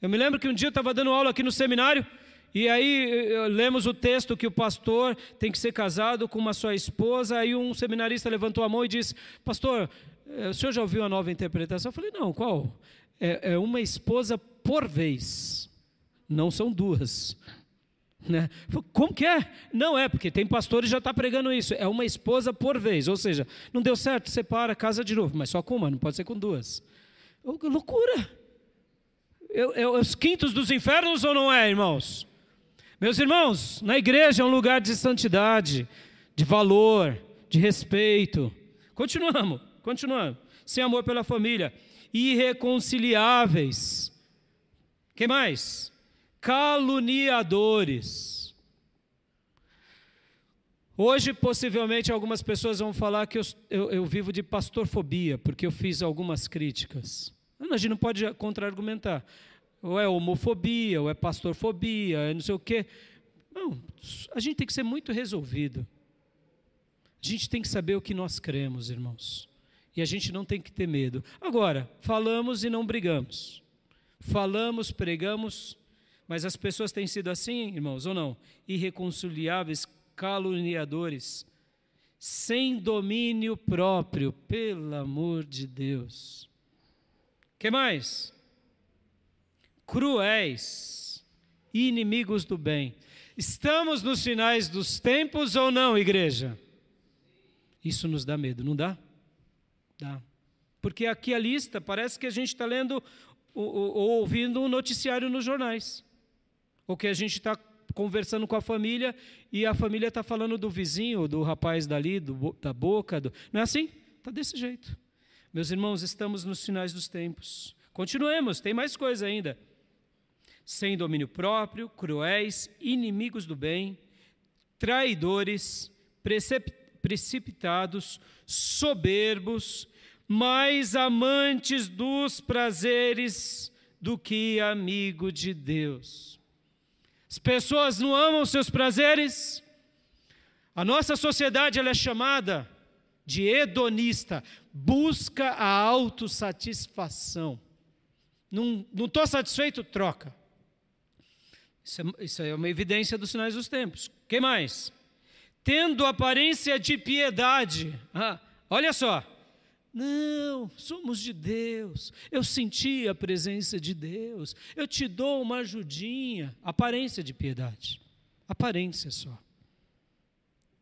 Eu me lembro que um dia eu estava dando aula aqui no seminário E aí lemos o texto que o pastor tem que ser casado com uma sua esposa. Aí um seminarista levantou a mão e disse: Pastor, eh, o senhor já ouviu a nova interpretação? Eu falei: Não, qual? É, é uma esposa por vez, não são duas. *laughs* Né? Como que é? Não é, porque tem pastores já está pregando isso. É uma esposa por vez. Ou seja, não deu certo, separa, casa de novo, mas só com uma, não pode ser com duas. Loucura! É os quintos dos infernos ou não é, irmãos? Meus irmãos, na igreja é um lugar de santidade, de valor, de respeito. Continuamos, continuamos. Sem amor pela família. Irreconciliáveis. que mais? caluniadores. Hoje, possivelmente, algumas pessoas vão falar que eu, eu, eu vivo de pastorfobia, porque eu fiz algumas críticas. A gente não pode contra-argumentar. Ou é homofobia, ou é pastorfobia, é não sei o quê. Não, a gente tem que ser muito resolvido. A gente tem que saber o que nós cremos, irmãos. E a gente não tem que ter medo. Agora, falamos e não brigamos. Falamos, pregamos mas as pessoas têm sido assim, irmãos, ou não? Irreconciliáveis, caluniadores, sem domínio próprio, pelo amor de Deus. Que mais? Cruéis, inimigos do bem. Estamos nos finais dos tempos ou não, igreja? Isso nos dá medo, não dá? Dá. Porque aqui a lista parece que a gente está lendo ou, ou ouvindo um noticiário nos jornais. Ou que a gente está conversando com a família e a família está falando do vizinho, do rapaz dali, do, da boca. Do... Não é assim? Está desse jeito. Meus irmãos, estamos nos finais dos tempos. Continuemos, tem mais coisa ainda. Sem domínio próprio, cruéis, inimigos do bem, traidores, precipitados, soberbos, mais amantes dos prazeres do que amigo de Deus. As pessoas não amam seus prazeres. A nossa sociedade ela é chamada de hedonista, busca a autossatisfação. Não estou satisfeito, troca. Isso é, isso é uma evidência dos sinais dos tempos. que mais? Tendo aparência de piedade. Ah, olha só, não, somos de Deus. Eu senti a presença de Deus. Eu te dou uma ajudinha. Aparência de piedade. Aparência só.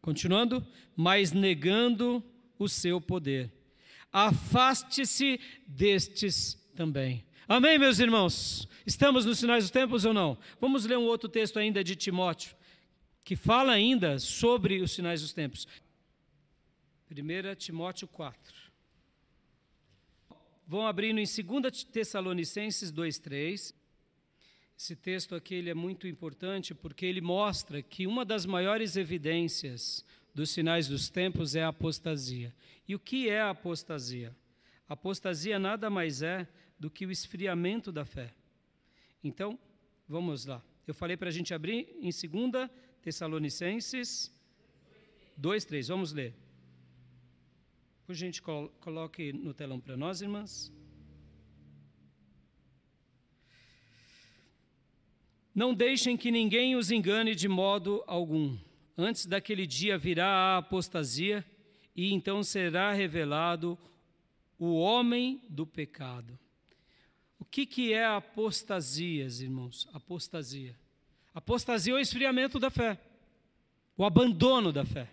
Continuando, mas negando o seu poder. Afaste-se destes também. Amém, meus irmãos? Estamos nos sinais dos tempos ou não? Vamos ler um outro texto ainda de Timóteo, que fala ainda sobre os sinais dos tempos. 1 Timóteo 4. Vão abrindo em 2 Tessalonicenses 2,3. Esse texto aqui ele é muito importante porque ele mostra que uma das maiores evidências dos sinais dos tempos é a apostasia. E o que é a apostasia? A apostasia nada mais é do que o esfriamento da fé. Então, vamos lá. Eu falei para a gente abrir em 2 Tessalonicenses 2,3. Vamos ler. Por gente, coloque no telão para nós, irmãs. Não deixem que ninguém os engane de modo algum. Antes daquele dia virá a apostasia, e então será revelado o homem do pecado. O que, que é apostasia, irmãos? Apostasia. Apostasia é o esfriamento da fé, o abandono da fé.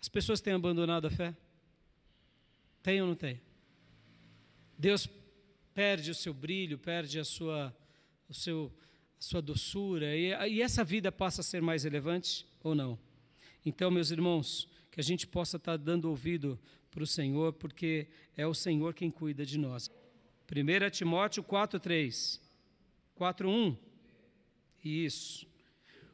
As pessoas têm abandonado a fé? Tem ou não tem? Deus perde o seu brilho, perde a sua, o seu, a sua doçura, e, e essa vida passa a ser mais relevante ou não? Então, meus irmãos, que a gente possa estar dando ouvido para o Senhor, porque é o Senhor quem cuida de nós. 1 Timóteo 4,3. 4,1. Isso.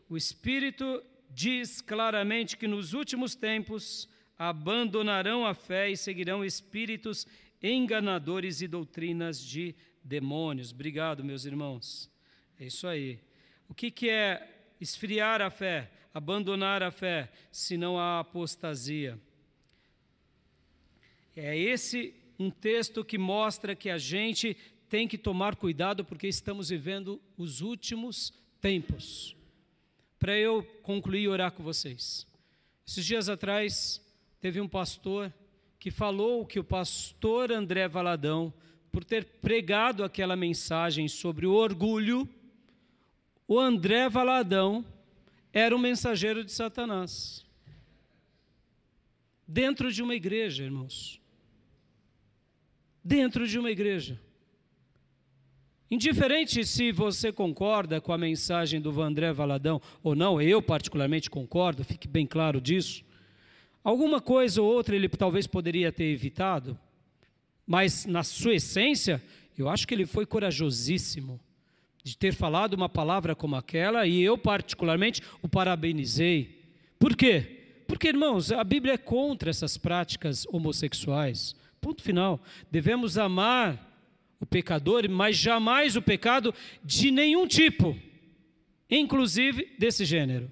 O Espírito diz claramente que nos últimos tempos abandonarão a fé e seguirão espíritos enganadores e doutrinas de demônios. Obrigado, meus irmãos. É isso aí. O que, que é esfriar a fé, abandonar a fé, se não a apostasia? É esse um texto que mostra que a gente tem que tomar cuidado porque estamos vivendo os últimos tempos. para eu concluir e orar com vocês. Esses dias atrás, teve um pastor que falou que o pastor André Valadão, por ter pregado aquela mensagem sobre o orgulho, o André Valadão era um mensageiro de Satanás. Dentro de uma igreja, irmãos. Dentro de uma igreja. Indiferente se você concorda com a mensagem do André Valadão ou não, eu particularmente concordo, fique bem claro disso. Alguma coisa ou outra ele talvez poderia ter evitado, mas na sua essência, eu acho que ele foi corajosíssimo de ter falado uma palavra como aquela e eu, particularmente, o parabenizei. Por quê? Porque, irmãos, a Bíblia é contra essas práticas homossexuais. Ponto final. Devemos amar o pecador, mas jamais o pecado de nenhum tipo, inclusive desse gênero.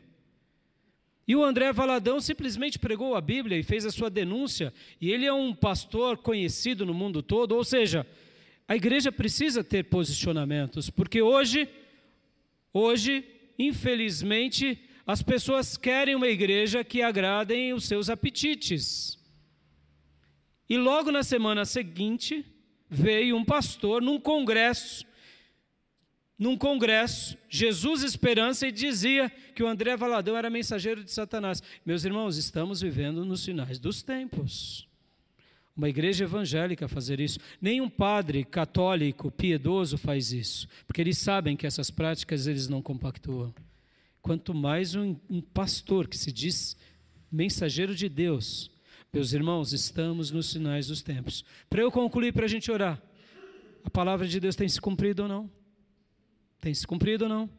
E o André Valadão simplesmente pregou a Bíblia e fez a sua denúncia, e ele é um pastor conhecido no mundo todo, ou seja, a igreja precisa ter posicionamentos, porque hoje, hoje, infelizmente, as pessoas querem uma igreja que agradem os seus apetites. E logo na semana seguinte, veio um pastor num congresso, num congresso, Jesus Esperança, e dizia que o André Valadão era mensageiro de Satanás. Meus irmãos, estamos vivendo nos finais dos tempos uma igreja evangélica fazer isso. Nenhum padre católico piedoso faz isso, porque eles sabem que essas práticas eles não compactuam. Quanto mais um, um pastor que se diz mensageiro de Deus. Meus irmãos, estamos nos sinais dos tempos. Para eu concluir, para a gente orar, a palavra de Deus tem se cumprido ou não? Tem se cumprido ou não?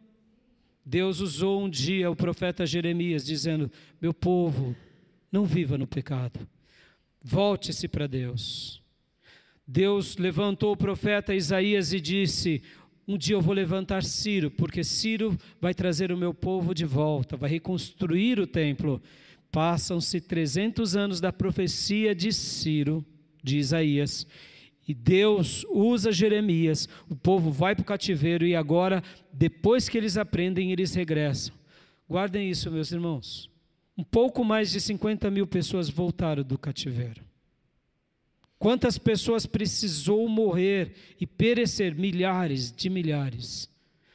Deus usou um dia o profeta Jeremias dizendo: Meu povo, não viva no pecado Volte-se para Deus. Deus levantou o profeta Isaías e disse: Um dia eu vou levantar Ciro, porque Ciro vai trazer o meu povo de volta, vai reconstruir o templo. Passam-se 300 anos da profecia de Ciro, de Isaías, e Deus usa Jeremias. O povo vai para o cativeiro e agora, depois que eles aprendem, eles regressam. Guardem isso, meus irmãos um pouco mais de 50 mil pessoas voltaram do cativeiro. Quantas pessoas precisou morrer e perecer? Milhares de milhares,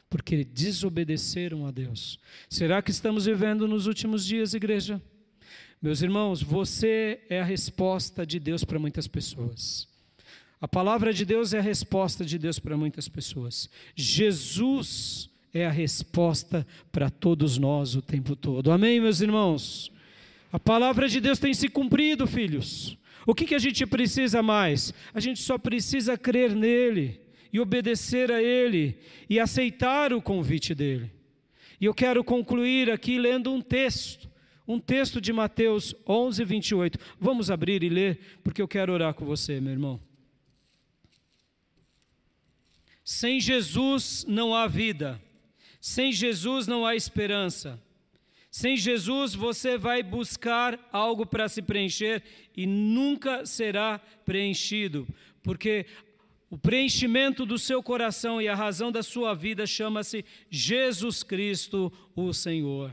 porque desobedeceram a Deus. Será que estamos vivendo nos últimos dias, igreja? Meus irmãos, você é a resposta de Deus para muitas pessoas. A palavra de Deus é a resposta de Deus para muitas pessoas. Jesus é a resposta para todos nós o tempo todo. Amém, meus irmãos? A palavra de Deus tem se cumprido, filhos. O que, que a gente precisa mais? A gente só precisa crer nele e obedecer a ele e aceitar o convite dele. E eu quero concluir aqui lendo um texto, um texto de Mateus 11, 28. Vamos abrir e ler, porque eu quero orar com você, meu irmão. Sem Jesus não há vida. Sem Jesus não há esperança. Sem Jesus você vai buscar algo para se preencher e nunca será preenchido, porque o preenchimento do seu coração e a razão da sua vida chama-se Jesus Cristo, o Senhor.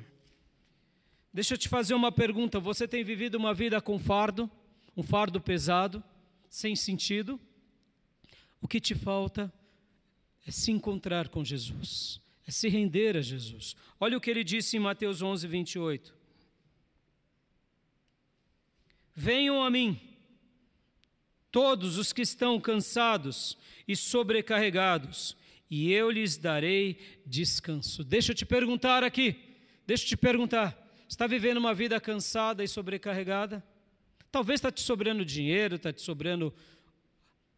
Deixa eu te fazer uma pergunta: você tem vivido uma vida com fardo, um fardo pesado, sem sentido? O que te falta é se encontrar com Jesus é se render a Jesus. Olha o que ele disse em Mateus 11, 28. Venham a mim, todos os que estão cansados e sobrecarregados, e eu lhes darei descanso. Deixa eu te perguntar aqui, deixa eu te perguntar: está vivendo uma vida cansada e sobrecarregada? Talvez está te sobrando dinheiro, está te sobrando,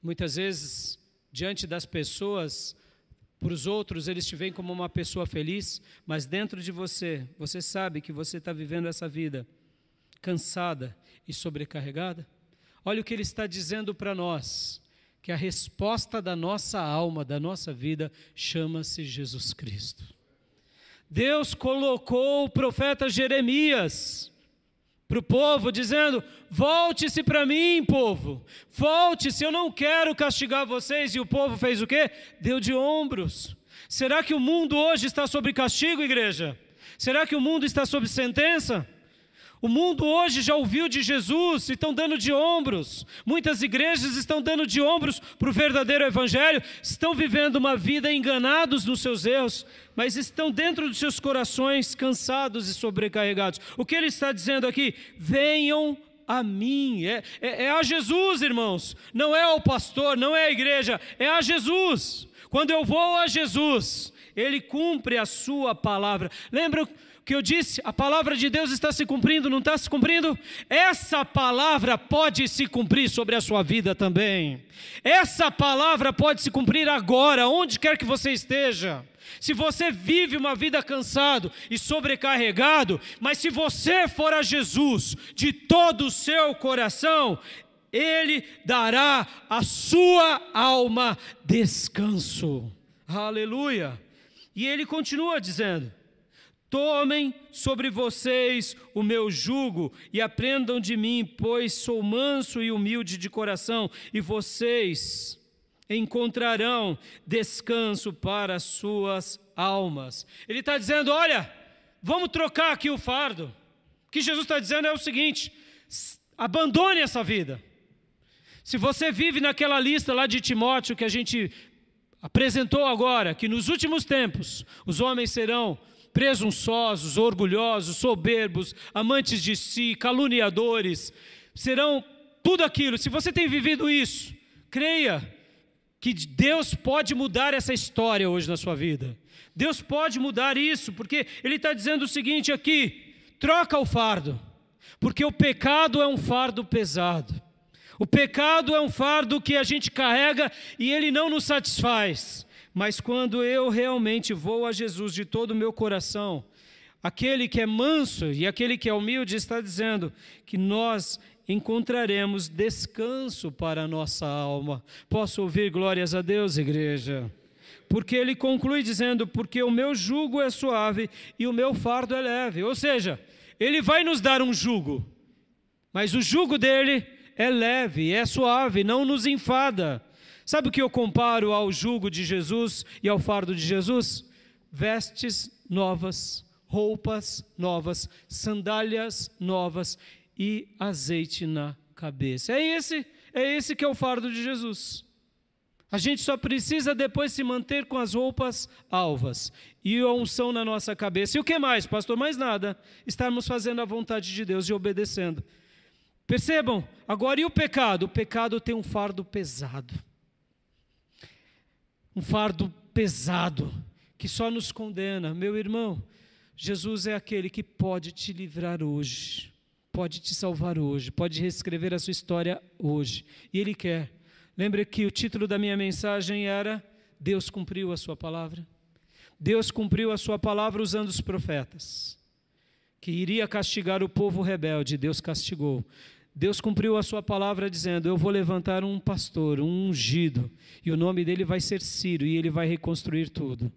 muitas vezes, diante das pessoas, para os outros, eles te veem como uma pessoa feliz, mas dentro de você, você sabe que você está vivendo essa vida cansada e sobrecarregada? Olha o que ele está dizendo para nós: que a resposta da nossa alma, da nossa vida, chama-se Jesus Cristo. Deus colocou o profeta Jeremias para o povo, dizendo: Volte-se para mim, povo, volte-se, eu não quero castigar vocês. E o povo fez o quê? Deu de ombros. Será que o mundo hoje está sob castigo, igreja? Será que o mundo está sob sentença? O mundo hoje já ouviu de Jesus e estão dando de ombros. Muitas igrejas estão dando de ombros para o verdadeiro Evangelho, estão vivendo uma vida enganados nos seus erros, mas estão dentro dos seus corações cansados e sobrecarregados. O que ele está dizendo aqui? Venham a mim, é, é, é a Jesus, irmãos, não é ao pastor, não é a igreja, é a Jesus. Quando eu vou a Jesus, Ele cumpre a Sua palavra. Lembra que eu disse, a palavra de Deus está se cumprindo, não está se cumprindo? Essa palavra pode se cumprir sobre a sua vida também. Essa palavra pode se cumprir agora, onde quer que você esteja. Se você vive uma vida cansado e sobrecarregado, mas se você for a Jesus de todo o seu coração, Ele dará à sua alma descanso. Aleluia. E ele continua dizendo: Tomem sobre vocês o meu jugo e aprendam de mim, pois sou manso e humilde de coração, e vocês encontrarão descanso para as suas almas. Ele está dizendo: olha, vamos trocar aqui o fardo. O que Jesus está dizendo é o seguinte: abandone essa vida. Se você vive naquela lista lá de Timóteo que a gente apresentou agora, que nos últimos tempos os homens serão presunçosos, orgulhosos, soberbos, amantes de si, caluniadores, serão tudo aquilo. Se você tem vivido isso, creia que Deus pode mudar essa história hoje na sua vida. Deus pode mudar isso, porque Ele está dizendo o seguinte aqui: troca o fardo, porque o pecado é um fardo pesado. O pecado é um fardo que a gente carrega e ele não nos satisfaz. Mas quando eu realmente vou a Jesus de todo o meu coração, aquele que é manso e aquele que é humilde está dizendo que nós encontraremos descanso para a nossa alma. Posso ouvir glórias a Deus, igreja? Porque ele conclui dizendo: Porque o meu jugo é suave e o meu fardo é leve. Ou seja, ele vai nos dar um jugo, mas o jugo dele é leve, é suave, não nos enfada. Sabe o que eu comparo ao jugo de Jesus e ao fardo de Jesus? Vestes novas, roupas novas, sandálias novas e azeite na cabeça. É esse, é esse que é o fardo de Jesus. A gente só precisa depois se manter com as roupas alvas e a unção na nossa cabeça. E o que mais, pastor? Mais nada. Estarmos fazendo a vontade de Deus e obedecendo. Percebam, agora e o pecado? O pecado tem um fardo pesado um fardo pesado que só nos condena. Meu irmão, Jesus é aquele que pode te livrar hoje, pode te salvar hoje, pode reescrever a sua história hoje. E Ele quer. Lembre que o título da minha mensagem era Deus cumpriu a sua palavra. Deus cumpriu a sua palavra usando os profetas. Que iria castigar o povo rebelde, Deus castigou. Deus cumpriu a sua palavra dizendo: Eu vou levantar um pastor, um ungido, e o nome dele vai ser Ciro, e ele vai reconstruir tudo.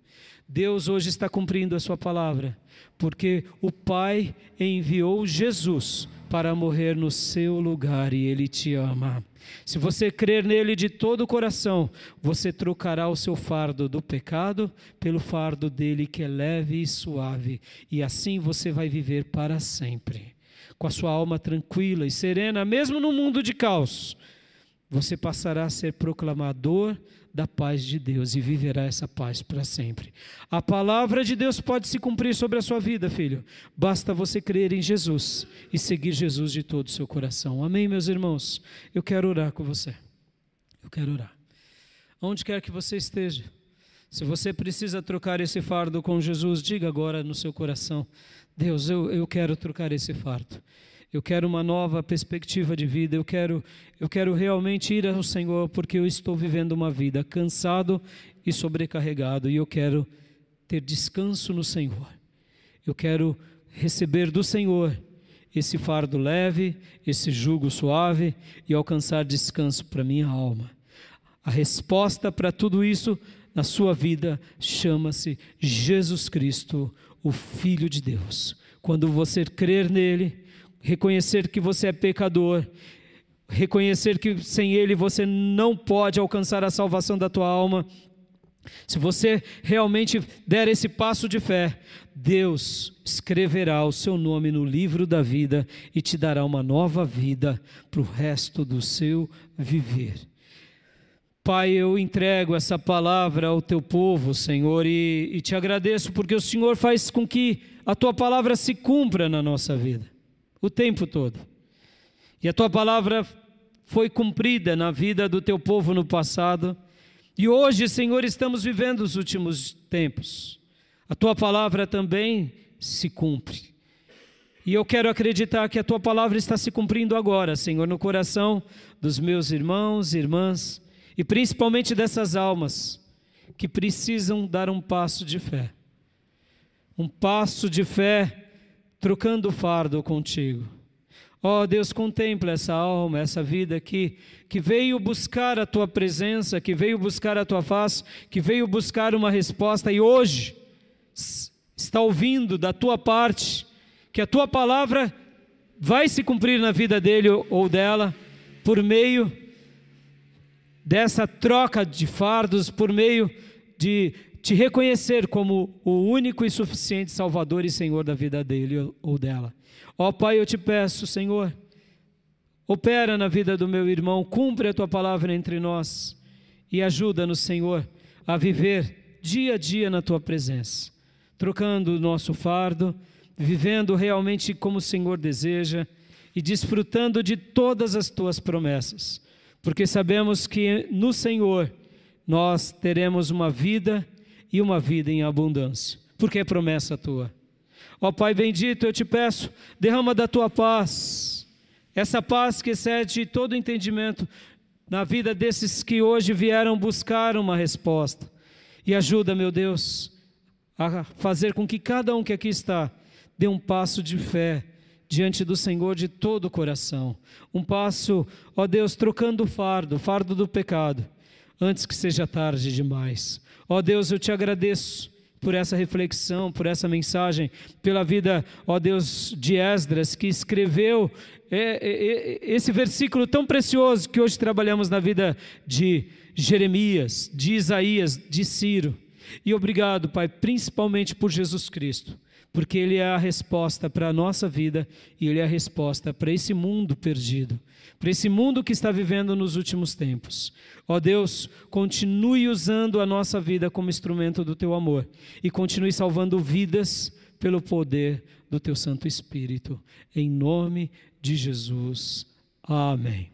Deus hoje está cumprindo a sua palavra, porque o Pai enviou Jesus para morrer no seu lugar e ele te ama. Se você crer nele de todo o coração, você trocará o seu fardo do pecado pelo fardo dele que é leve e suave, e assim você vai viver para sempre com a sua alma tranquila e serena, mesmo no mundo de caos, você passará a ser proclamador da paz de Deus e viverá essa paz para sempre. A palavra de Deus pode se cumprir sobre a sua vida, filho. Basta você crer em Jesus e seguir Jesus de todo o seu coração. Amém, meus irmãos? Eu quero orar com você. Eu quero orar. Onde quer que você esteja, se você precisa trocar esse fardo com Jesus, diga agora no seu coração: Deus, eu, eu quero trocar esse fardo. Eu quero uma nova perspectiva de vida. Eu quero, eu quero realmente ir ao Senhor porque eu estou vivendo uma vida cansado e sobrecarregado e eu quero ter descanso no Senhor. Eu quero receber do Senhor esse fardo leve, esse jugo suave e alcançar descanso para minha alma. A resposta para tudo isso na sua vida chama-se Jesus Cristo, o Filho de Deus. Quando você crer nele, reconhecer que você é pecador, reconhecer que sem ele você não pode alcançar a salvação da tua alma, Se você realmente der esse passo de fé, Deus escreverá o seu nome no livro da vida e te dará uma nova vida para o resto do seu viver. Pai, eu entrego essa palavra ao teu povo, Senhor, e, e, te agradeço porque o Senhor faz com que a tua palavra se cumpra na nossa vida, o tempo todo. E a tua palavra foi cumprida na vida do teu povo no passado e hoje, Senhor, estamos vivendo os últimos tempos. A tua palavra também se cumpre. E eu quero acreditar que a tua palavra está se cumprindo agora, Senhor, no coração dos meus irmãos e irmãs, e principalmente dessas almas que precisam dar um passo de fé. Um passo de fé trocando o fardo contigo Ó oh, Deus, contempla essa alma, essa vida aqui, que veio buscar a tua presença, que veio buscar a tua face, que veio buscar uma resposta e hoje está ouvindo da tua parte que a tua palavra vai se cumprir na vida dele ou dela por meio dessa troca de fardos, por meio de te reconhecer como o único e suficiente Salvador e Senhor da vida dele ou dela. Ó Pai, eu te peço, Senhor, opera na vida do meu irmão, cumpre a tua palavra entre nós e ajuda-nos, Senhor, a viver dia a dia na tua presença, trocando o nosso fardo, vivendo realmente como o Senhor deseja e desfrutando de todas as tuas promessas, porque sabemos que no Senhor nós teremos uma vida e uma vida em abundância, porque é promessa tua. Ó Pai bendito, eu te peço, derrama da tua paz, essa paz que excede todo entendimento na vida desses que hoje vieram buscar uma resposta. E ajuda, meu Deus, a fazer com que cada um que aqui está dê um passo de fé diante do Senhor de todo o coração. Um passo, ó Deus, trocando o fardo, o fardo do pecado, antes que seja tarde demais. Ó Deus, eu te agradeço por essa reflexão, por essa mensagem, pela vida, ó Deus, de Esdras, que escreveu é, é, é, esse versículo tão precioso que hoje trabalhamos na vida de Jeremias, de Isaías, de Ciro. E obrigado, Pai, principalmente por Jesus Cristo, porque Ele é a resposta para a nossa vida e Ele é a resposta para esse mundo perdido, para esse mundo que está vivendo nos últimos tempos. Ó Deus, continue usando a nossa vida como instrumento do Teu amor e continue salvando vidas pelo poder do Teu Santo Espírito. Em nome de Jesus. Amém.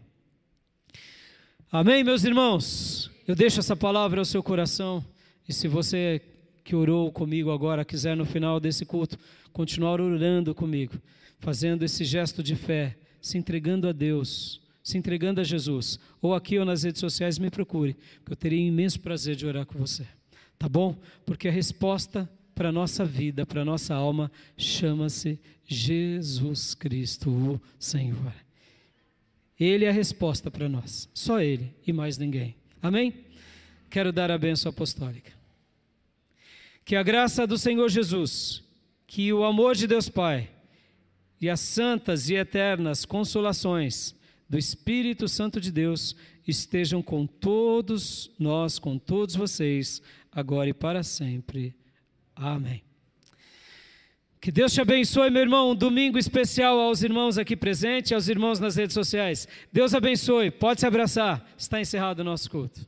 Amém, meus irmãos? Eu deixo essa palavra ao seu coração e se você que orou comigo agora quiser no final desse culto continuar orando comigo, fazendo esse gesto de fé, se entregando a Deus, se entregando a Jesus, ou aqui ou nas redes sociais, me procure, que eu teria imenso prazer de orar com você. Tá bom? Porque a resposta para a nossa vida, para a nossa alma, chama-se Jesus Cristo, o Senhor. Ele é a resposta para nós, só Ele e mais ninguém. Amém? Quero dar a benção apostólica. Que a graça do Senhor Jesus, que o amor de Deus Pai e as santas e eternas consolações do Espírito Santo de Deus estejam com todos nós, com todos vocês, agora e para sempre. Amém. Que Deus te abençoe, meu irmão. Um domingo especial aos irmãos aqui presentes, aos irmãos nas redes sociais. Deus abençoe. Pode se abraçar. Está encerrado o nosso culto.